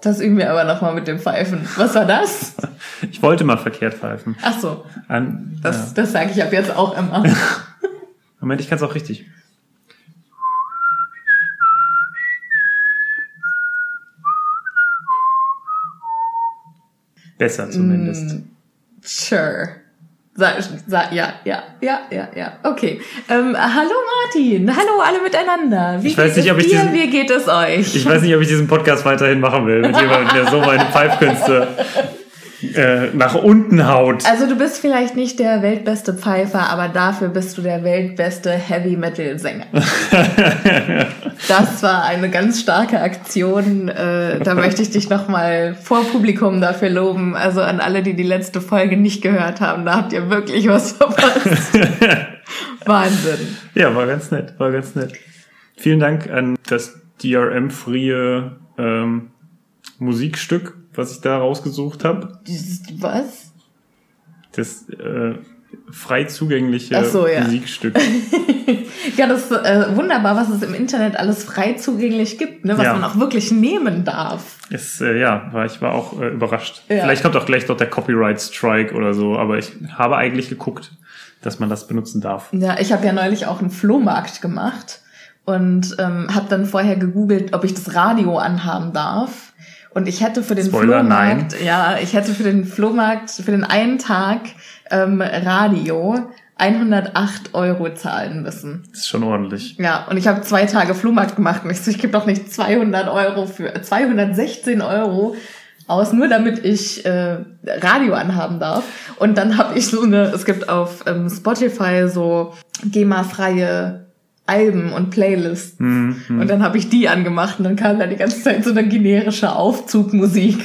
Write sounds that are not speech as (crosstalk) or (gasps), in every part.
Das üben wir aber nochmal mit dem Pfeifen. Was war das? (laughs) Ich wollte mal verkehrt pfeifen. Ach so, An, das, das sage ich ab jetzt auch immer. ja. (laughs) Moment, ich kann es auch richtig. Besser zumindest. Sure. Ja, ja, ja, ja, ja. Okay. Ähm, hallo Martin. Hallo alle miteinander. Wie Ich weiß geht nicht, ob es ich dir? diesen- Wie geht es euch? Ich weiß nicht, ob ich diesen Podcast weiterhin machen will, mit jemandem, der so meine (laughs) Pfeifkünste äh, nach unten haut. also du bist vielleicht nicht der weltbeste Pfeifer, aber dafür bist du der weltbeste Heavy Metal Sänger. (laughs) Das war eine ganz starke Aktion. Äh, da möchte ich dich nochmal vor Publikum dafür loben. Also an alle, die die letzte Folge nicht gehört haben, da habt ihr wirklich was verpasst. (laughs) Wahnsinn. Ja, war ganz nett, war ganz nett. Vielen Dank an das DRM-freie ähm, Musikstück, was ich da rausgesucht habe. Was? Das äh, frei zugängliche so, ja. Musikstück. (laughs) Ja, das ist äh, wunderbar, was es im Internet alles frei zugänglich gibt, ne? was Ja. man auch wirklich nehmen darf. Ist, äh, ja, war, ich war auch äh, überrascht. Ja. Vielleicht kommt auch gleich dort der Copyright Strike oder so, aber ich habe eigentlich geguckt, dass man das benutzen darf. Ja, ich habe ja neulich auch einen Flohmarkt gemacht und ähm, habe dann vorher gegoogelt, ob ich das Radio anhaben darf. Und ich hätte für den Spoiler, Flohmarkt, ja, ich hätte für den Flohmarkt, für den einen Tag ähm, Radio 108 Euro zahlen müssen. Das ist schon ordentlich. Ja, und ich habe zwei Tage Flohmarkt gemacht und ich so, ich gebe doch nicht 200 Euro für 216 Euro aus, nur damit ich äh, Radio anhaben darf. Und dann habe ich so eine, es gibt auf ähm, Spotify so GEMA-freie Alben und Playlists. Und dann habe ich die angemacht und dann kam da die ganze Zeit so eine generische Aufzugmusik.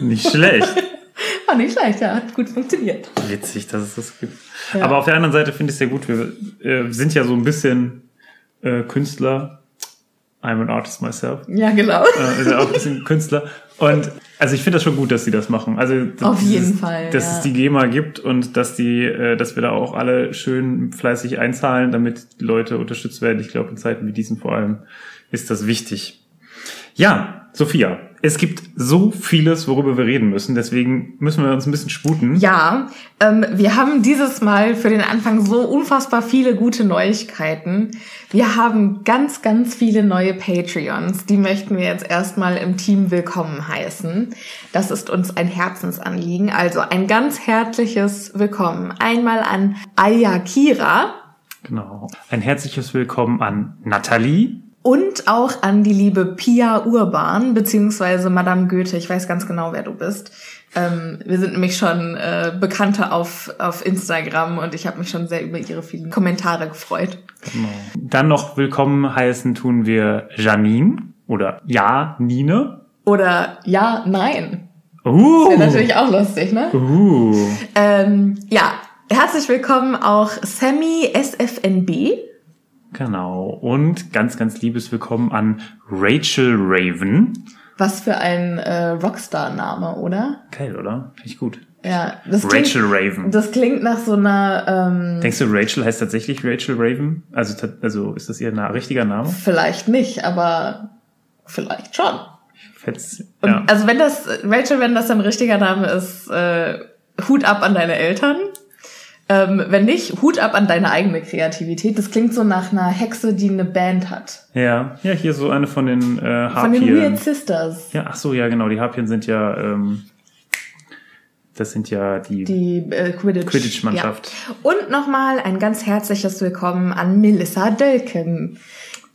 Nicht schlecht. (laughs) War nicht schlecht, ja, hat gut funktioniert. Witzig, dass es das gibt. Ja. Aber auf der anderen Seite finde ich es sehr gut. Wir äh, sind ja so ein bisschen äh, Künstler. I'm an artist myself. Ja, genau. Äh, ist ja auch ein bisschen Künstler. Und also ich finde das schon gut, dass sie das machen. Also dass Auf jeden dieses- Fall, dass ja. es die GEMA gibt und dass die, äh, dass wir da auch alle schön fleißig einzahlen, damit die Leute unterstützt werden. Ich glaube in Zeiten wie diesen vor allem ist das wichtig. Ja, Sophia, es gibt so vieles, worüber wir reden müssen. Deswegen müssen wir uns ein bisschen sputen. Ja, ähm, wir haben dieses Mal für den Anfang so unfassbar viele gute Neuigkeiten. Wir haben ganz, ganz viele neue Patreons. Die möchten wir jetzt erstmal im Team willkommen heißen. Das ist uns ein Herzensanliegen. Also ein ganz herzliches Willkommen. Einmal an Ayakira Genau. Ein herzliches Willkommen an Nathalie. Und auch an die liebe Pia Urban, beziehungsweise Madame Goethe. Ich weiß ganz genau, wer du bist. Ähm, wir sind nämlich schon äh, Bekannte auf, auf Instagram und ich habe mich schon sehr über ihre vielen Kommentare gefreut. Dann noch willkommen heißen tun wir Janine. Oder ja, Nine. Oder ja, nein. Uh. Wäre natürlich auch lustig, ne? Uh. Ähm, ja, herzlich willkommen auch Sammy SFNB. Genau. Und ganz, ganz liebes Willkommen an Rachel Raven. Was für ein äh, Rockstar-Name, oder? Geil, oder? Finde ich gut. Ja, das Rachel klingt, Raven. Das klingt nach so einer, ähm, Denkst du, Rachel heißt tatsächlich Rachel Raven? Also, also ist das ihr na richtiger Name? vielleicht nicht, aber vielleicht schon. Fetz, Und, ja. Also wenn das, Rachel, wenn das dein richtiger Name ist, äh, Hut ab an deine Eltern. Ähm, wenn nicht, Hut ab an deine eigene Kreativität. Das klingt so nach einer Hexe, die eine Band hat. ja. Ja, hier so eine von den äh, Von den Harpien. Weird Sisters. Ja, ach so, ja, genau. Die Harpien sind ja, ähm, das sind ja die, Die äh, Quidditch. Quidditch-Mannschaft. Ja. Und nochmal ein ganz herzliches Willkommen an Melissa Dölken.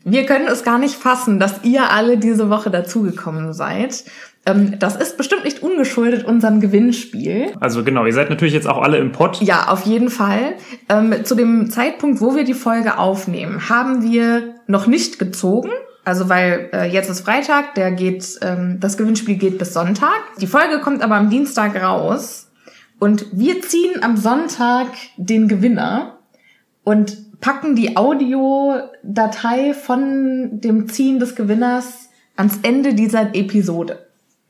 Wir können es gar nicht fassen, dass ihr alle diese Woche dazugekommen seid. Ähm, das ist bestimmt nicht ungeschuldet unserem Gewinnspiel. Also genau, ihr seid natürlich jetzt auch alle im Pott. Ja, auf jeden Fall. Ähm, zu dem Zeitpunkt, wo wir die Folge aufnehmen, haben wir noch nicht gezogen. Also weil äh, jetzt ist Freitag, der geht, ähm, das Gewinnspiel geht bis Sonntag. Die Folge kommt aber am Dienstag raus und wir ziehen am Sonntag den Gewinner und packen die Audiodatei von dem Ziehen des Gewinners ans Ende dieser Episode.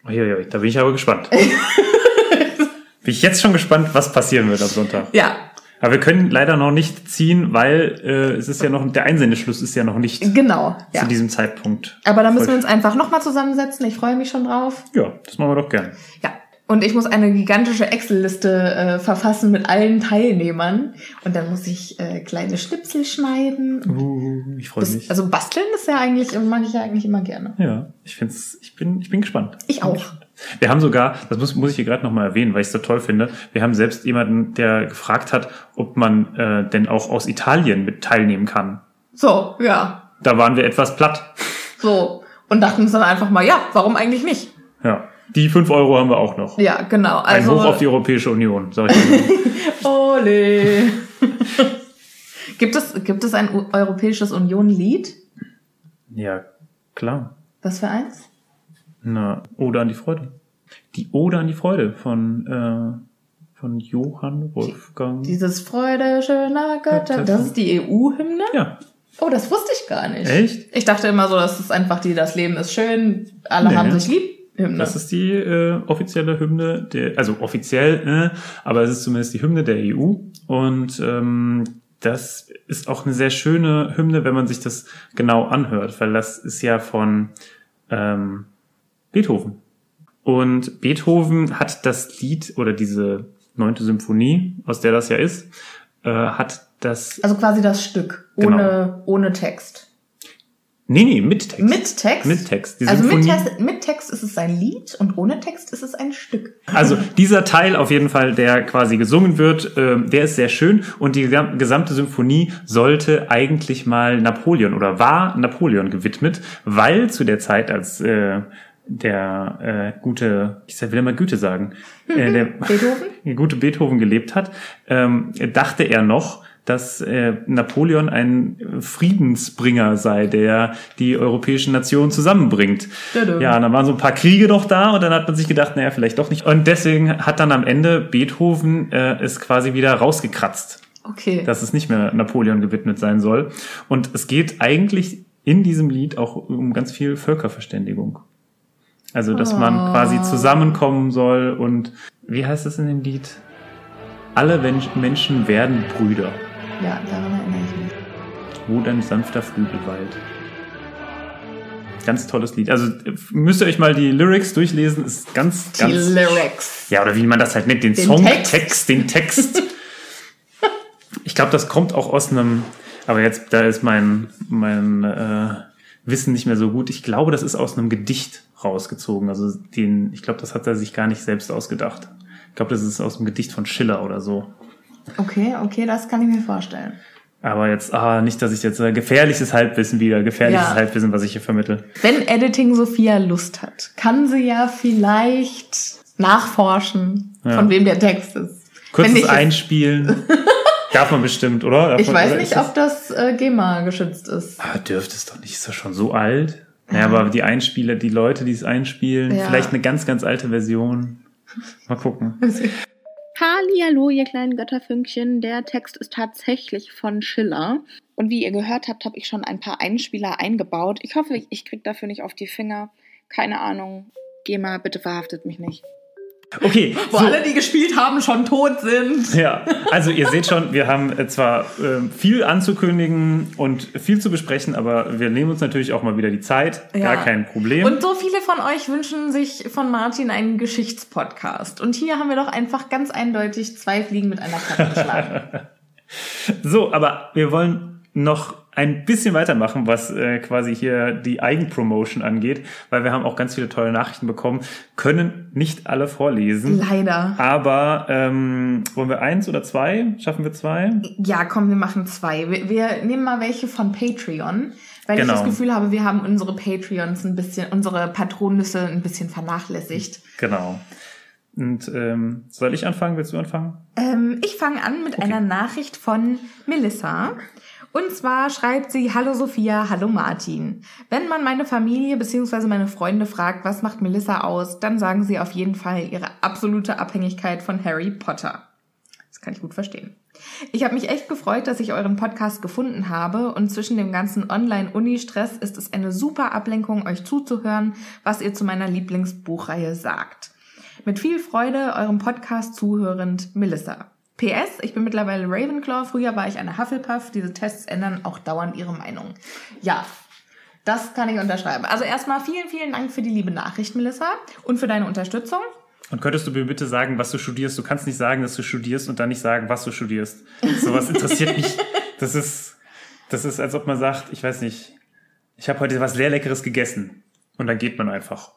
Uiuiui, da bin ich aber gespannt. (laughs) bin ich jetzt schon gespannt, was passieren wird am Sonntag. Ja, Aber wir können leider noch nicht ziehen, weil äh, es ist ja noch, der Einsendeschluss ist ja noch nicht genau. Ja. zu diesem Zeitpunkt. Aber da müssen wir uns einfach nochmal zusammensetzen. Ich freue mich schon drauf. Ja, das machen wir doch gern. Ja. Und ich muss eine gigantische Excel-Liste äh, verfassen mit allen Teilnehmern. Und dann muss ich äh, kleine Schnipsel schneiden. Uh, ich freue mich. also basteln ist ja eigentlich, mag ich ja eigentlich immer gerne. ja, ich find's, ich bin, ich bin gespannt. Ich auch. Wir haben sogar, das muss, muss ich hier gerade nochmal erwähnen, weil ich es so toll finde, wir haben selbst jemanden, der gefragt hat, ob man äh, denn auch aus Italien mit teilnehmen kann. So, ja. Da waren wir etwas platt. So. Und dachten uns dann einfach mal, ja, warum eigentlich nicht? Ja. Die fünf Euro haben wir auch noch. Ja, genau. Ein Also, Hoch auf die Europäische Union, sag ich mal. (laughs) Ole. (laughs) gibt, es, gibt es ein europäisches Union-Lied? ja, klar. Was für eins? Na, Ode an die Freude. Die Ode an die Freude von, äh, von Johann Wolfgang. Dieses Freude schöner Götter. Das ist die EU-Hymne? ja, Oh, das wusste ich gar nicht. Echt? Ich dachte immer so, das ist einfach die, das Leben ist schön, alle Nee. haben sich lieb. Hymne. das ist die äh, offizielle Hymne, der, also offiziell, äh, aber es ist zumindest die Hymne der EU. Und ähm, das ist auch eine sehr schöne Hymne, wenn man sich das genau anhört, weil das ist ja von ähm, Beethoven. Und Beethoven hat das Lied oder diese neunte Symphonie, aus der das ja ist, äh, hat das. also quasi das Stück, Genau. ohne, ohne Text. Nee, nee, mit Text. Mit Text? Mit Text. Die also mit Text, mit Text ist es ein Lied und ohne Text ist es ein Stück. Also dieser Teil auf jeden Fall, der quasi gesungen wird, ähm, der ist sehr schön und die gesam- gesamte Symphonie sollte eigentlich mal Napoleon oder war Napoleon gewidmet, weil zu der Zeit, als äh, der äh, gute, ich will immer Güte sagen, äh, der, (laughs) Beethoven? (laughs) gute Beethoven gelebt hat, ähm, dachte er noch, dass äh, Napoleon ein Friedensbringer sei, der die europäischen Nationen zusammenbringt. Ja, dann waren so ein paar Kriege doch da und dann hat man sich gedacht, naja, vielleicht doch nicht. Und deswegen hat dann am Ende Beethoven äh, es quasi wieder rausgekratzt, Okay. dass es nicht mehr Napoleon gewidmet sein soll. Und es geht eigentlich in diesem Lied auch um ganz viel Völkerverständigung. Also, dass man quasi zusammenkommen soll und wie heißt es in dem Lied? Alle Men- Menschen werden Brüder. Ja, daran erinnere ich mich. Wo dein sanfter Flügel weilt. Ganz tolles Lied. Also müsst ihr euch mal die Lyrics durchlesen. Ist ganz, Die ganz. Lyrics. Ja, oder wie man das halt nennt, den, Den Songtext, Text. den Text. (laughs) ich glaube, das kommt auch aus einem. Aber jetzt, da ist mein mein äh, Wissen nicht mehr so gut. Ich glaube, das ist aus einem Gedicht rausgezogen. Also den, ich glaube, das hat er sich gar nicht selbst ausgedacht. Ich glaube, das ist aus einem Gedicht von Schiller oder so. Okay, okay, das kann ich mir vorstellen. Aber jetzt, ah, nicht, dass ich jetzt äh, gefährliches Halbwissen wieder, gefährliches Ja. Halbwissen, was ich hier vermittel. Wenn Editing Sophia Lust hat, kann sie ja vielleicht nachforschen, Ja. von wem der Text ist. Kurzes Einspielen. (laughs) Darf man bestimmt, oder? Darf ich man, weiß oder nicht, das- ob das äh, GEMA geschützt ist. Ah, dürfte es doch nicht. Ist das schon so alt? Ja, aber die Einspieler, die Leute, die es einspielen, Ja. vielleicht eine ganz, ganz alte Version. Mal gucken. (laughs) Hallo, ihr kleinen Götterfünkchen. Der Text ist tatsächlich von Schiller. Und wie ihr gehört habt, habe ich schon ein paar Einspieler eingebaut. Ich hoffe, ich krieg dafür nicht auf die Finger. Keine Ahnung. GEMA, bitte verhaftet mich nicht. Okay, Wo so. alle, die gespielt haben, schon tot sind. Ja, also ihr seht schon, wir haben äh, zwar ähm, viel anzukündigen und viel zu besprechen, aber wir nehmen uns natürlich auch mal wieder die Zeit. Ja. Gar kein Problem. Und so viele von euch wünschen sich von Martin einen Geschichtspodcast. Und hier haben wir doch einfach ganz eindeutig zwei Fliegen mit einer Klappe geschlagen. (laughs) So, aber wir wollen noch ein bisschen weitermachen, was äh, quasi hier die Eigenpromotion angeht, weil wir haben auch ganz viele tolle Nachrichten bekommen, können nicht alle vorlesen. Leider. Aber ähm, wollen wir eins oder zwei? Schaffen wir zwei? Ja, komm, wir machen zwei. Wir, wir nehmen mal welche von Patreon, weil Genau. ich das Gefühl habe, wir haben unsere Patreons ein bisschen, unsere Patronnüsse ein bisschen vernachlässigt. Genau. Und ähm, soll ich anfangen? Willst du anfangen? Ähm, ich fange an mit einer Nachricht von Melissa. Und zwar schreibt sie, Hallo Sophia, hallo Martin. Wenn man meine Familie bzw. meine Freunde fragt, was macht Melissa aus, dann sagen sie auf jeden Fall ihre absolute Abhängigkeit von Harry Potter. Das kann ich gut verstehen. Ich habe mich echt gefreut, dass ich euren Podcast gefunden habe und zwischen dem ganzen Online-Uni-Stress ist es eine super Ablenkung, euch zuzuhören, was ihr zu meiner Lieblingsbuchreihe sagt. Mit viel Freude eurem Podcast zuhörend Melissa. PS, ich bin mittlerweile Ravenclaw, früher war ich eine Hufflepuff. Diese Tests ändern auch dauernd ihre Meinung. Ja, das kann ich unterschreiben. Also erstmal vielen, vielen Dank für die liebe Nachricht, Melissa, und für deine Unterstützung. Und könntest du mir bitte sagen, was du studierst? Du kannst nicht sagen, dass du studierst und dann nicht sagen, was du studierst. Sowas interessiert mich. (laughs) Das ist, das ist, als ob man sagt, ich weiß nicht, ich habe heute was sehr Leckeres gegessen. Und dann geht man einfach.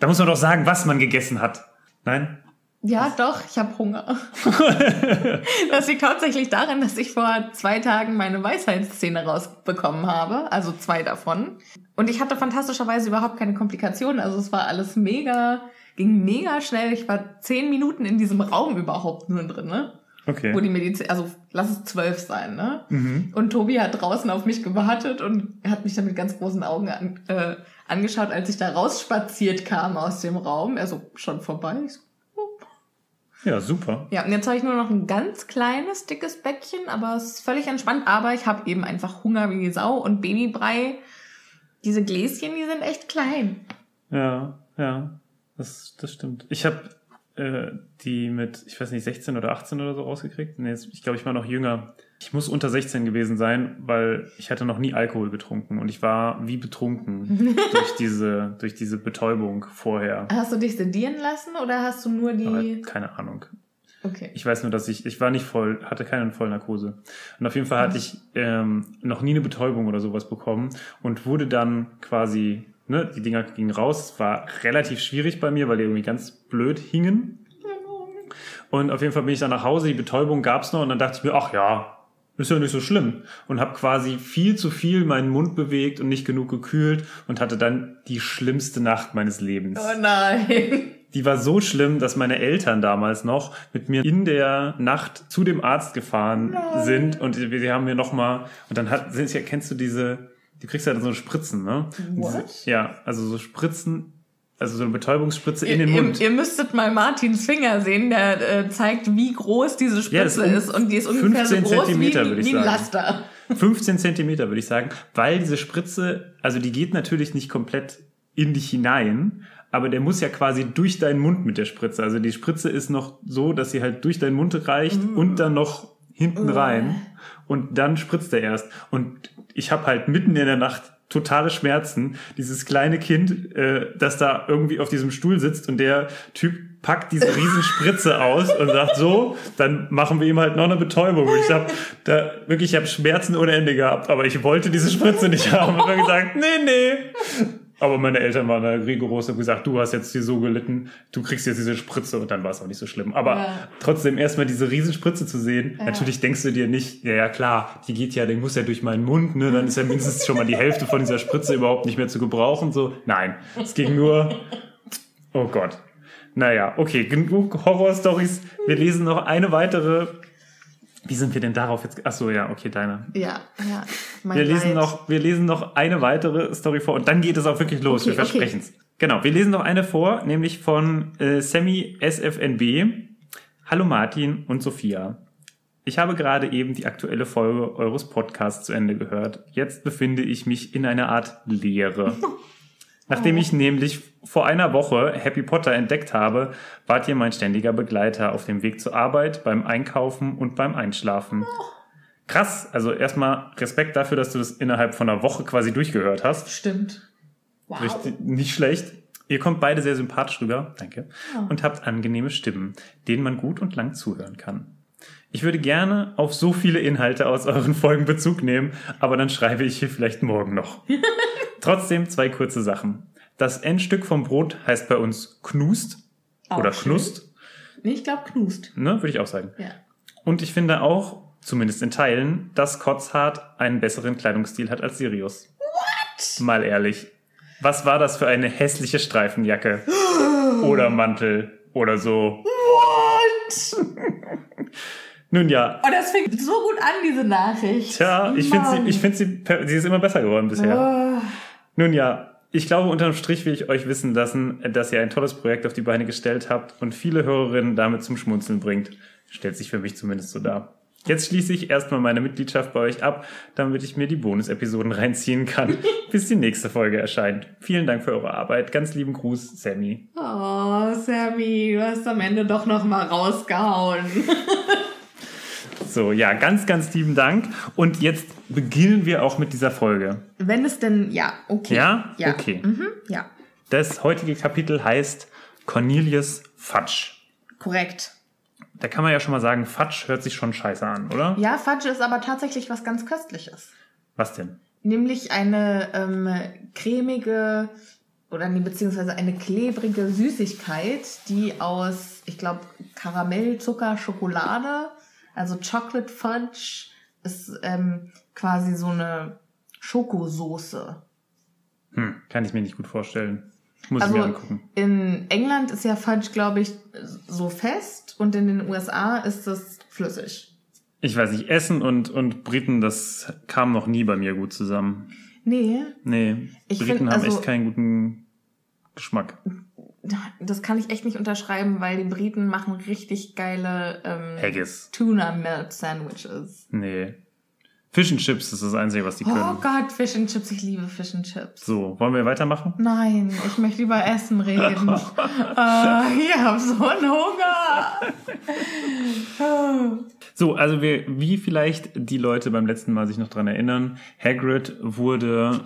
Da muss man doch sagen, was man gegessen hat. Nein? Ja, doch, ich habe Hunger. (laughs) das liegt hauptsächlich daran, dass ich vor zwei Tagen meine Weisheitszähne rausbekommen habe, also zwei davon. Und ich hatte fantastischerweise überhaupt keine Komplikationen, also es war alles mega, ging mega schnell. Ich war zehn Minuten in diesem Raum überhaupt nur drin, ne? Okay. Wo die Medizin, also lass es zwölf sein, ne? Mhm. Und Tobi hat draußen auf mich gewartet und hat mich dann mit ganz großen Augen an, äh, angeschaut, als ich da rausspaziert kam aus dem Raum. Er so, schon vorbei? Ich so, Ja, super. ja, und jetzt habe ich nur noch ein ganz kleines, dickes Bäckchen, aber es ist völlig entspannt. Aber ich habe eben einfach Hunger wie die Sau und Babybrei. Diese Gläschen, die sind echt klein. Ja, ja. Das, das stimmt. Ich habe äh, die mit, ich weiß nicht, 16 oder 18 oder so rausgekriegt. Nee, ich glaube, ich war noch jünger. Ich muss unter 16 gewesen sein, weil ich hatte noch nie Alkohol getrunken und ich war wie betrunken (laughs) durch diese, durch diese Betäubung vorher. Hast du dich sedieren lassen oder hast du nur Aber die... keine Ahnung. Okay. Ich weiß nur, dass ich, ich war nicht voll, hatte keine Vollnarkose. Und auf jeden Fall hatte ich ähm, noch nie eine Betäubung oder sowas bekommen und wurde dann quasi, ne, die Dinger gingen raus. Es war relativ schwierig bei mir, weil die irgendwie ganz blöd hingen. Und auf jeden Fall bin ich dann nach Hause, die Betäubung gab's noch und dann dachte ich mir, ach ja, ist ja nicht so schlimm. Und habe quasi viel zu viel meinen Mund bewegt und nicht genug gekühlt und hatte dann die schlimmste Nacht meines Lebens Oh nein. die war so schlimm, dass meine Eltern damals noch mit mir in der Nacht zu dem Arzt gefahren sind und die, die haben mir noch mal und dann hat kennst du diese du kriegst ja dann so Spritzen, ne? What? Diese, ja, also so Spritzen, also so eine Betäubungsspritze in Ihr, den Mund. ihr, ihr müsstet mal Martins Finger sehen, der äh, zeigt, wie groß diese Ja, Spritze ist ist. Und die ist ungefähr so 15 groß wie, Zentimeter, ein- würde ich wie ein sagen. Laster. 15 Zentimeter würde ich sagen, weil diese Spritze, also die geht natürlich nicht komplett in dich hinein, aber der muss ja quasi durch deinen Mund mit der Spritze. Also die Spritze ist noch so, dass sie halt durch deinen Mund reicht und dann noch hinten rein und dann spritzt er erst. Und ich habe halt mitten in der Nacht totale Schmerzen. Dieses kleine Kind, äh, das da irgendwie auf diesem Stuhl sitzt und der Typ packt diese riesen Spritze aus und sagt so, dann machen wir ihm halt noch eine Betäubung. Und ich habe da wirklich, ich habe Schmerzen ohne Ende gehabt, aber ich wollte diese Spritze nicht haben. Und dann gesagt, nee, nee. Aber meine Eltern waren da rigoros und haben gesagt, du hast jetzt hier so gelitten, du kriegst jetzt diese Spritze und dann war es auch nicht so schlimm. Aber Ja. trotzdem erstmal diese Riesenspritze zu sehen, natürlich denkst du dir nicht, ja, ja klar, die geht ja, die muss ja durch meinen Mund, ne, dann ist ja mindestens schon mal die Hälfte von dieser Spritze überhaupt nicht mehr zu gebrauchen. So, nein, es ging nur, oh Gott. Naja, okay, genug Horrorstories. Wir lesen noch eine weitere Wie sind wir denn darauf jetzt? Ach so, ja, okay, deine. Ja, ja. Mein Wir lesen Leid. noch, wir lesen noch eine weitere Story vor und dann geht es auch wirklich los. Okay, wir versprechen es. Genau, wir lesen noch eine vor, nämlich von äh, Sammy SFNB. Hallo Martin und Sophia. Ich habe gerade eben die aktuelle Folge eures Podcasts zu Ende gehört. Jetzt befinde ich mich in einer Art Leere. (laughs) Nachdem ich nämlich vor einer Woche Happy Potter entdeckt habe, wart ihr mein ständiger Begleiter auf dem Weg zur Arbeit, beim Einkaufen und beim Einschlafen. Krass, also erstmal Respekt dafür, dass du das innerhalb von einer Woche quasi durchgehört hast. Stimmt. Wow. Richtig, nicht schlecht. Ihr kommt beide sehr sympathisch rüber, danke, und habt angenehme Stimmen, denen man gut und lang zuhören kann. Ich würde gerne auf so viele Inhalte aus euren Folgen Bezug nehmen, aber dann schreibe ich hier vielleicht morgen noch. (laughs) Trotzdem zwei kurze Sachen. Das Endstück vom Brot heißt bei uns Knust Auch oder schön. Knust, Nee, ich glaube Knust. ne, würde ich auch sagen. Ja. Und ich finde auch, zumindest in Teilen, dass Kotzhart einen besseren Kleidungsstil hat als Sirius. What? Mal ehrlich. Was war das für eine hässliche Streifenjacke? (gasps) oder Mantel oder so. What? (laughs) Nun ja, Oh, das fängt so gut an, diese Nachricht. tja, ich finde sie, ich finde sie, sie ist immer besser geworden bisher. Oh. Nun ja, ich glaube, unterm Strich will ich euch wissen lassen, dass ihr ein tolles Projekt auf die Beine gestellt habt und viele Hörerinnen damit zum Schmunzeln bringt. Stellt sich für mich zumindest so dar. Jetzt schließe ich erstmal meine Mitgliedschaft bei euch ab, damit ich mir die Bonus-Episoden (laughs) reinziehen kann, bis die nächste Folge erscheint. Vielen Dank für eure Arbeit. Ganz lieben Gruß, Sammy. Oh, Sammy, du hast am Ende doch noch mal rausgehauen. (laughs) So, ja, ganz, ganz lieben Dank. Und jetzt beginnen wir auch mit dieser Folge. Wenn es denn, ja, okay. Ja? Ja. Okay. Mhm, ja, Das heutige Kapitel heißt Cornelius Fudge. korrekt. Da kann man ja schon mal sagen, Fudge hört sich schon scheiße an, oder? Ja, Fudge ist aber tatsächlich was ganz Köstliches. Was denn? Nämlich eine ähm, cremige oder nee, beziehungsweise eine klebrige Süßigkeit, die aus, ich glaube, Karamell, Zucker, Schokolade, also Chocolate Fudge, ist ähm, quasi so eine Schokosoße. Hm, kann ich mir nicht gut vorstellen. Muss ich Also mir angucken. in England ist ja Fudge, glaube ich, so fest und in den USA ist es flüssig. Ich weiß nicht, Essen und, und Briten, das kam noch nie bei mir gut zusammen. Nee, Nee, Ich Briten find, haben also- echt keinen guten Geschmack. Das kann ich echt nicht unterschreiben, weil die Briten machen richtig geile ähm, Haggis. Tuna Melt Sandwiches. Nee. Fish and Chips ist das Einzige, was die Oh können. Gott, Fish and Chips, ich liebe Fish and Chips. So, wollen wir weitermachen? Nein, ich möchte über Essen reden. (laughs) äh, ich habe so einen Hunger. So, also wir, wie vielleicht die Leute beim letzten Mal sich noch dran erinnern, Hagrid wurde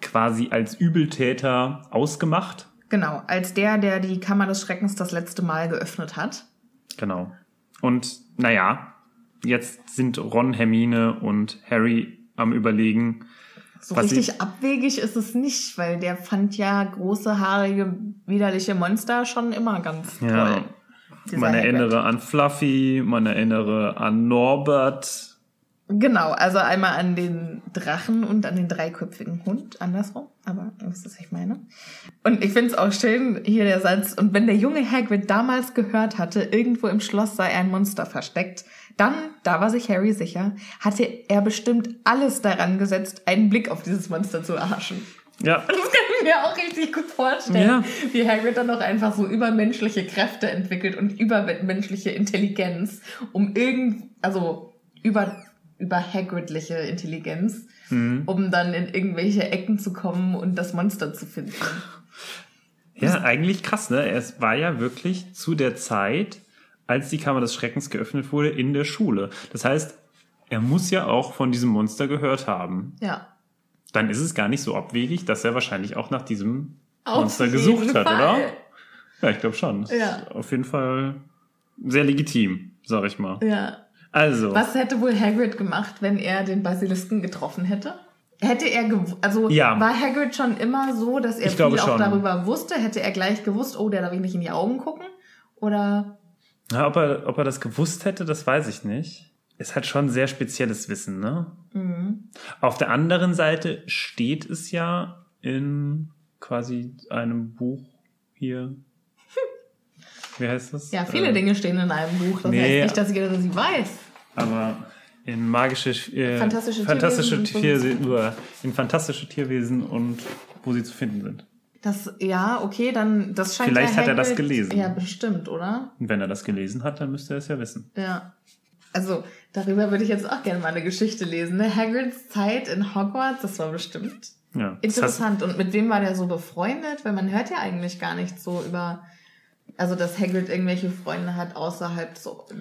quasi als Übeltäter ausgemacht. Genau, als der, der die Kammer des Schreckens das letzte Mal geöffnet hat. Genau. Und naja, jetzt sind Ron, Hermine und Harry am überlegen. So richtig ich- abwegig ist es nicht, weil der fand ja große, haarige, widerliche Monster schon immer ganz toll. Ja. Dieser Man erinnere an Fluffy, man erinnere an Norbert. Genau, also einmal an den Drachen und an den dreiköpfigen Hund, andersrum, aber ihr wisst, was ich meine. Und ich finde es auch schön, hier der Satz, und wenn der junge Hagrid damals gehört hatte, irgendwo im Schloss sei ein Monster versteckt, dann, da war sich Harry sicher, hatte er bestimmt alles daran gesetzt, einen Blick auf dieses Monster zu erhaschen. Ja, (laughs) Das kann ich mir auch richtig gut vorstellen, Ja. wie Hagrid dann auch einfach so übermenschliche Kräfte entwickelt und übermenschliche Intelligenz, um irgend, also über, über Hagridliche Intelligenz, Mhm. um dann in irgendwelche Ecken zu kommen und das Monster zu finden. (laughs) ja, eigentlich krass, ne? Es war ja wirklich zu der Zeit, als die Kammer des Schreckens geöffnet wurde, in der Schule. Das heißt, er muss ja auch von diesem Monster gehört haben. Ja. Dann ist es gar nicht so abwegig, dass er wahrscheinlich auch nach diesem Auf Monster gesucht hat, Fall. oder? Ja, ich glaube schon. Das Ja. ist Auf jeden Fall sehr legitim, sag ich mal. Ja. Also, Was hätte wohl Hagrid gemacht, wenn er den Basilisken getroffen hätte? Hätte er, also Ja. war Hagrid schon immer so, dass er Ich viel auch schon. darüber wusste? Hätte er gleich gewusst, oh, der darf ich nicht in die Augen gucken? Oder ja, ob, er, ob er das gewusst hätte, das weiß ich nicht. Ist halt schon sehr spezielles Wissen, ne? Mhm. Auf der anderen Seite steht es ja in quasi einem Buch hier. (laughs) Wie heißt das? Ja, viele Äh, Dinge stehen in einem Buch. Das nee. heißt nicht, dass jeder sie weiß. Aber in magische, äh, Fantastische fantastische Tierwesen und Tierwesen, in fantastische Tierwesen und wo sie zu finden sind. Das, ja, okay, dann, das scheint Vielleicht hat er das gelesen. Ja, bestimmt, oder? Und wenn er das gelesen hat, dann müsste er es ja wissen. Ja. Also, darüber würde ich jetzt auch gerne mal eine Geschichte lesen. Ne? Hagrids Zeit in Hogwarts, das war bestimmt Ja. Interessant. Und mit wem war der so befreundet? Weil man hört ja eigentlich gar nicht so über, also dass Hagrid irgendwelche Freunde hat außerhalb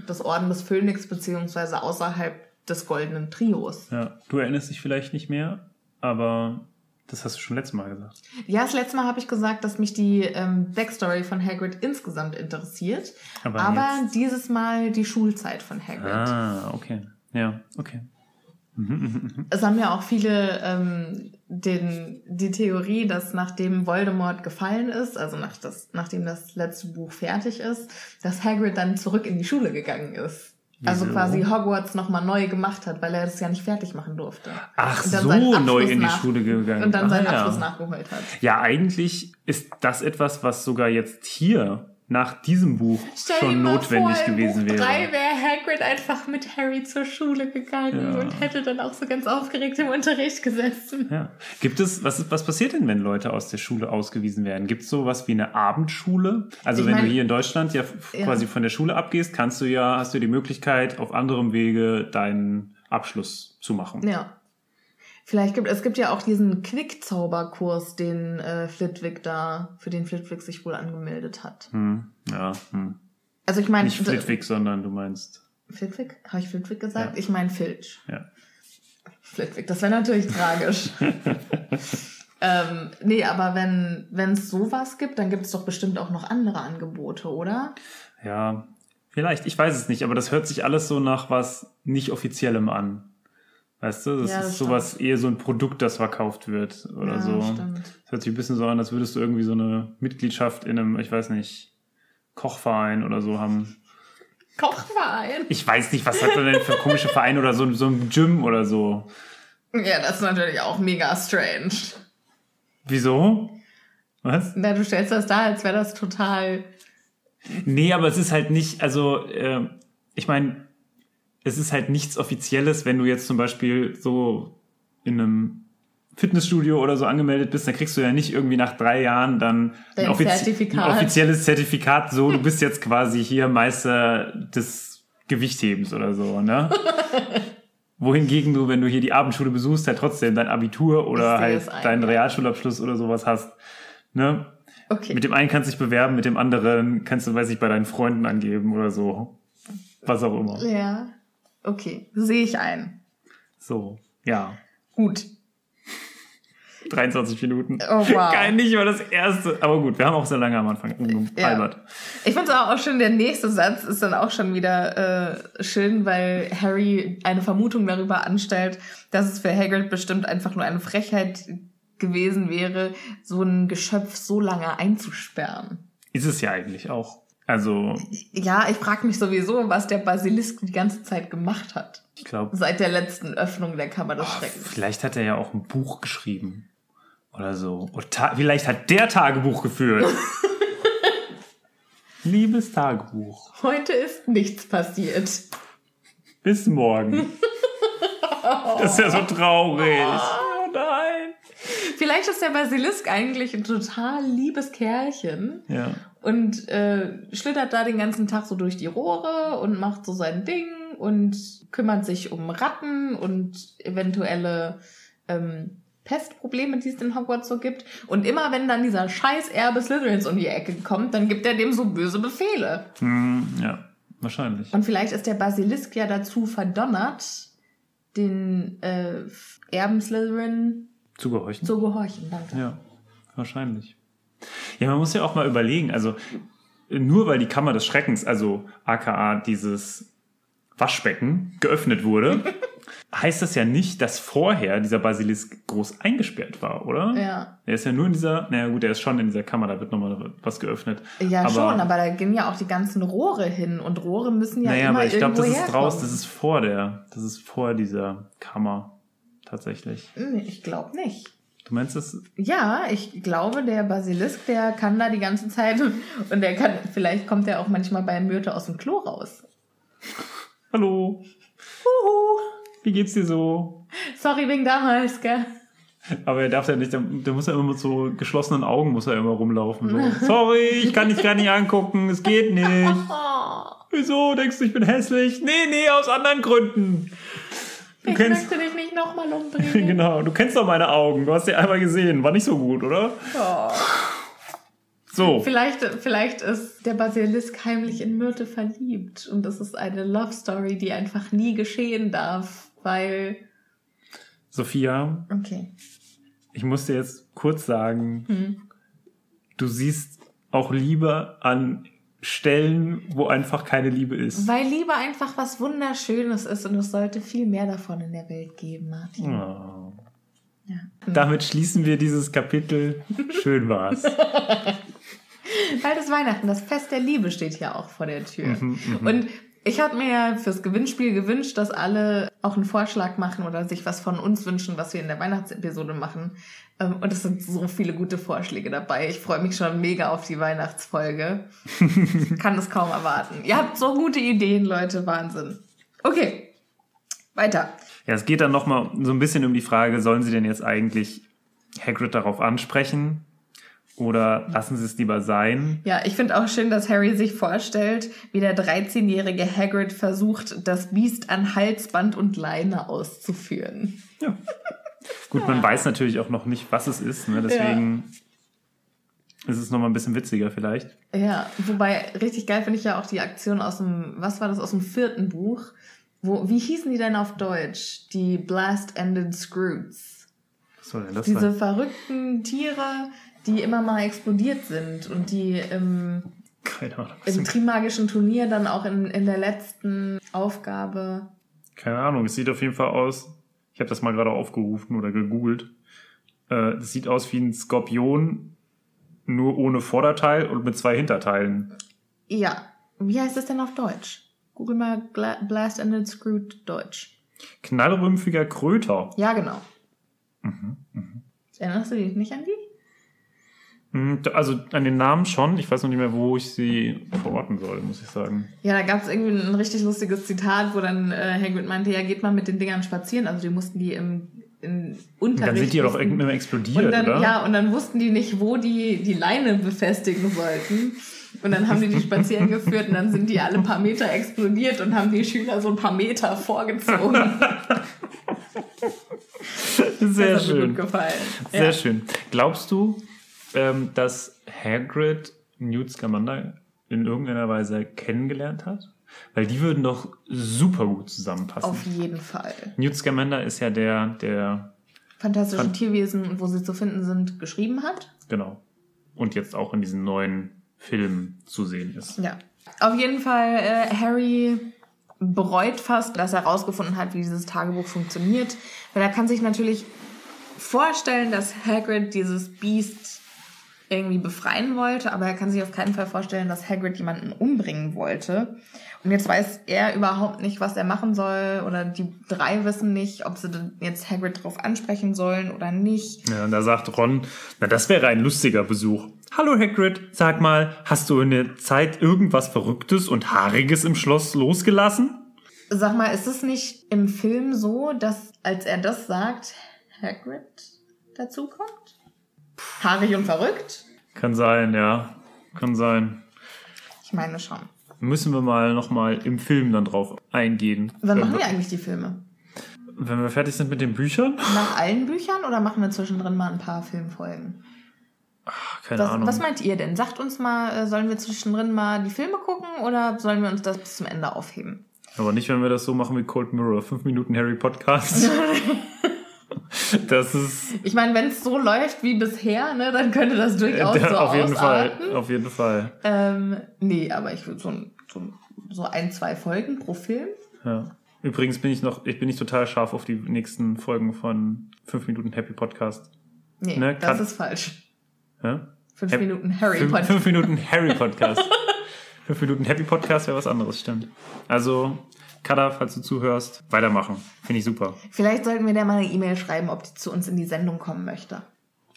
des Orden des Phönix, beziehungsweise außerhalb des Goldenen Trios. ja, du erinnerst dich vielleicht nicht mehr, aber das hast du schon letztes Mal gesagt. Ja, das letzte Mal habe ich gesagt, dass mich die ähm, Backstory von Hagrid insgesamt interessiert. Aber Aber, jetzt- dieses Mal die Schulzeit von Hagrid. Ah, okay. Ja, okay. Es haben ja auch viele ähm, den, die Theorie, dass nachdem Voldemort gefallen ist, also nach das, nachdem das letzte Buch fertig ist, dass Hagrid dann zurück in die Schule gegangen ist. Also Wieso? quasi Hogwarts nochmal neu gemacht hat, weil er das ja nicht fertig machen durfte. Ach so, neu in die Schule gegangen. Und dann Ah, seinen ja. Abschluss nachgeholt hat. Ja, eigentlich ist das etwas, was sogar jetzt hier nach diesem Buch schon notwendig gewesen wäre. wäre Hagrid einfach mit Harry zur Schule gegangen Ja. und hätte dann auch so ganz aufgeregt im Unterricht gesessen. Ja. Gibt es, was, was passiert denn, wenn Leute aus der Schule ausgewiesen werden? Gibt es sowas wie eine Abendschule? Also Ich wenn mein- du hier in Deutschland ja, Ja. quasi von der Schule abgehst, kannst du ja, hast du die Möglichkeit, auf anderem Wege deinen Abschluss zu machen. Ja. Vielleicht gibt es gibt ja auch diesen Quick-Zauberkurs, den äh, Flitwick da, für den Flitwick sich wohl angemeldet hat. Hm, ja, hm. Also ich meine. Nicht Flitwick, sondern du meinst, Flitwick? Habe ich Flitwick gesagt? Ja. Ich meine Filch. ja. Flitwick, das wäre natürlich tragisch. (laughs) ähm, nee, aber wenn wenn es sowas gibt, dann gibt es doch bestimmt auch noch andere Angebote, oder? Ja, vielleicht, ich weiß es nicht, aber das hört sich alles so nach was nicht offiziellem an. Weißt du, das Ja, das ist sowas eher so ein Produkt, das verkauft wird oder Ja, so. stimmt. Das hört sich ein bisschen so an, als würdest du irgendwie so eine Mitgliedschaft in einem, ich weiß nicht, Kochverein oder so haben. Kochverein. Ich weiß nicht, was hat man denn für komische Vereine oder so, so ein Gym oder so. Ja, das ist natürlich auch mega strange. Wieso? Was? Na, du stellst das da, als wäre das total. Nee, aber es ist halt nicht, also äh, ich meine, es ist halt nichts Offizielles, wenn du jetzt zum Beispiel so in einem Fitnessstudio oder so angemeldet bist, dann kriegst du ja nicht irgendwie nach drei Jahren dann Dein offizie- Zertifikat. ein offizielles Zertifikat, so du bist jetzt quasi hier Meister des Gewichthebens oder so, ne? (laughs) Wohingegen du, wenn du hier die Abendschule besuchst, halt trotzdem dein Abitur oder halt ein, deinen. Realschulabschluss oder sowas hast, ne? Okay. Mit dem einen kannst du dich bewerben, mit dem anderen kannst du, weiß ich, bei deinen Freunden angeben oder so. Was auch immer. Ja. Okay, sehe ich ein. So, ja. Gut. 23 Minuten. Oh, wow. (laughs) Geil, nicht mal das erste. Aber gut, wir haben auch sehr lange am Anfang rumgealbert. Ich finde es auch schön, der nächste Satz ist dann auch schon wieder äh, schön, weil Harry eine Vermutung darüber anstellt, dass es für Hagrid bestimmt einfach nur eine Frechheit gewesen wäre, so ein Geschöpf so lange einzusperren. Ist es ja eigentlich auch. Also, Ja, ich frage mich sowieso, was der Basilisk die ganze Zeit gemacht hat. ich glaube, Seit der letzten Öffnung der Kammer des Schreckens. vielleicht hat er ja auch ein Buch geschrieben. Oder so. Oder vielleicht hat der Tagebuch geführt. (laughs) Liebes Tagebuch. Heute ist nichts passiert. Bis morgen. (laughs) Das ist ja so traurig. Oh nein. (laughs) Vielleicht ist der Basilisk eigentlich ein total liebes Kerlchen. Ja. Und äh, schlittert da den ganzen Tag so durch die Rohre und macht so sein Ding und kümmert sich um Ratten und eventuelle ähm, Pestprobleme, die es in Hogwarts so gibt. Und immer wenn dann dieser scheiß Erbe Slytherins um die Ecke kommt, dann gibt er dem so böse Befehle. Hm, ja, wahrscheinlich. Und vielleicht ist der Basilisk ja dazu verdonnert, den äh, Erben Slytherin Zu gehorchen? zu gehorchen. Danke. Ja, wahrscheinlich. Ja, man muss ja auch mal überlegen, also nur weil die Kammer des Schreckens, also aka dieses Waschbecken, geöffnet wurde, (laughs) heißt das ja nicht, dass vorher dieser Basilisk groß eingesperrt war, oder? Ja. Er ist ja nur in dieser, naja gut, er ist schon in dieser Kammer, da wird nochmal was geöffnet. Ja, schon, aber da gehen ja auch die ganzen Rohre hin und Rohre müssen ja naja, immer aber ich glaube, das ist raus, das ist vor der, das ist vor dieser Kammer tatsächlich. Nee, ich glaube nicht. Du meinst das? Ja, ich glaube, der Basilisk, der kann da die ganze Zeit und der kann, vielleicht kommt er auch manchmal bei Myrte aus dem Klo raus. Hallo. Huhu. Wie geht's dir so? Sorry wegen damals, gell? Aber er darf ja nicht, der, der muss ja immer mit so geschlossenen Augen muss er immer rumlaufen. So. (laughs) Sorry, ich kann dich gar nicht angucken, es geht nicht. (laughs) Wieso denkst du, ich bin hässlich? Nee, nee, aus anderen Gründen. Du ich kennst, möchte dich nicht nochmal (laughs) umbringen. genau, du kennst doch meine Augen. Du hast sie einmal gesehen. War nicht so gut, oder? Oh. So. Vielleicht, vielleicht ist der Basilisk heimlich in Myrte verliebt und das ist eine Love Story, die einfach nie geschehen darf, weil. Sophia, Okay. ich muss dir jetzt kurz sagen, Hm. du siehst auch Liebe an Stellen, wo einfach keine Liebe ist. Weil Liebe einfach was Wunderschönes ist und es sollte viel mehr davon in der Welt geben, Martin. Oh. Ja. Damit schließen wir dieses Kapitel. Schön war's. (laughs) Weil das Weihnachten, das Fest der Liebe steht ja auch vor der Tür. Mhm, und ich habe mir ja fürs Gewinnspiel gewünscht, dass alle auch einen Vorschlag machen oder sich was von uns wünschen, was wir in der Weihnachtsepisode machen. Ähm, Und es sind so viele gute Vorschläge dabei. Ich freue mich schon mega auf die Weihnachtsfolge. (laughs) Kann es kaum erwarten. Ihr habt so gute Ideen, Leute. Wahnsinn. Okay, weiter. Ja, es geht dann nochmal so ein bisschen um die Frage, sollen sie denn jetzt eigentlich Hagrid darauf ansprechen? Oder lassen sie es lieber sein? Ja, ich finde auch schön, dass Harry sich vorstellt, wie der 13-jährige Hagrid versucht, das Biest an Halsband und Leine auszuführen. Ja. Gut, man weiß natürlich auch noch nicht, was es ist, ne? deswegen ist es nochmal ein bisschen witziger vielleicht. Ja, wobei richtig geil finde ich ja auch die Aktion aus dem, was war das, aus dem vierten Buch? Wo, wie hießen die denn auf Deutsch? Die Blast-Ended Scroots. Was soll denn das Diese sein? verrückten Tiere, die immer mal explodiert sind und die im, Keine Ahnung. im Trimagischen Turnier dann auch in, in der letzten Aufgabe Keine Ahnung, es sieht auf jeden Fall aus, ich habe das mal gerade aufgerufen oder gegoogelt, äh, es sieht aus wie ein Skorpion, nur ohne Vorderteil und mit zwei Hinterteilen. Ja. Wie heißt das denn auf Deutsch? Google mal Gla Blast Ended Screwed Deutsch. Knallrümpfiger Kröter. Ja, genau. Mhm, Erinnerst du dich nicht an die? Hm, Also an den Namen schon, ich weiß noch nicht mehr, wo ich sie verorten soll, muss ich sagen. Ja, da gab es irgendwie ein richtig lustiges Zitat, wo dann äh, Hagrid meinte, ja, geht mal mit den Dingern spazieren. Also die mussten die im in Und Unterricht. dann sind die doch immer explodiert, und dann, oder? Ja, und dann wussten die nicht, wo die die Leine befestigen sollten. Und dann haben die die spazieren geführt und dann sind die alle paar Meter explodiert und haben die Schüler so ein paar Meter vorgezogen. (laughs) Sehr schön. Sehr ja. schön. Glaubst du, ähm, dass Hagrid Newt Scamander in irgendeiner Weise kennengelernt hat? Weil die würden doch super gut zusammenpassen. Auf jeden Fall. Newt Scamander ist ja der, der, Fantastische Fan- Tierwesen, wo sie zu finden sind, geschrieben hat. genau, und jetzt auch in diesen neuen Filmen zu sehen ist. Ja. Auf jeden Fall, äh, Harry bereut fast, dass er herausgefunden hat, wie dieses Tagebuch funktioniert. Weil er kann sich natürlich vorstellen, dass Hagrid dieses Biest irgendwie befreien wollte, aber er kann sich auf keinen Fall vorstellen, dass Hagrid jemanden umbringen wollte. Und jetzt weiß er überhaupt nicht, was er machen soll, oder die drei wissen nicht, ob sie denn jetzt Hagrid drauf ansprechen sollen oder nicht. Ja, und da sagt Ron, na, das wäre ein lustiger Besuch. Hallo Hagrid, sag mal, hast du in der Zeit irgendwas Verrücktes und Haariges im Schloss losgelassen? Sag mal, ist es nicht im Film so, dass als er das sagt, Hagrid dazukommt? Haarig und verrückt? Kann sein, ja. Kann sein. Ich meine schon. Müssen wir mal nochmal im Film dann drauf eingehen. Wann machen wir, eigentlich die Filme? wenn wir fertig sind mit den Büchern? Nach allen Büchern oder machen wir zwischendrin mal ein paar Filmfolgen? Keine Was, Ahnung. was meint ihr denn? Sagt uns mal, äh, sollen wir zwischendrin mal die Filme gucken oder sollen wir uns das bis zum Ende aufheben? Aber nicht, wenn wir das so machen wie Cold Mirror. Fünf Minuten Harry Podcast. (laughs) (laughs) (laughs) das ist Ich meine, wenn es so läuft wie bisher, ne, dann könnte das durchaus so auf jeden Fall. ausarten. Auf jeden Fall. Ähm, nee, aber ich würde so, ein- so, so ein, zwei Folgen pro Film. Ja. Übrigens bin ich noch, ich bin nicht total scharf auf die nächsten Folgen von fünf Minuten Happy Podcast. Nee, Ne, das ist falsch. Ja? Fünf Hap- Minuten Harry Potter. fünf Minuten Harry (laughs) Podcast. fünf Minuten Happy Podcast wäre was anderes, stimmt. Also, Kada, falls du zuhörst, weitermachen. Finde ich super. Vielleicht sollten wir der mal eine E-Mail schreiben, ob die zu uns in die Sendung kommen möchte.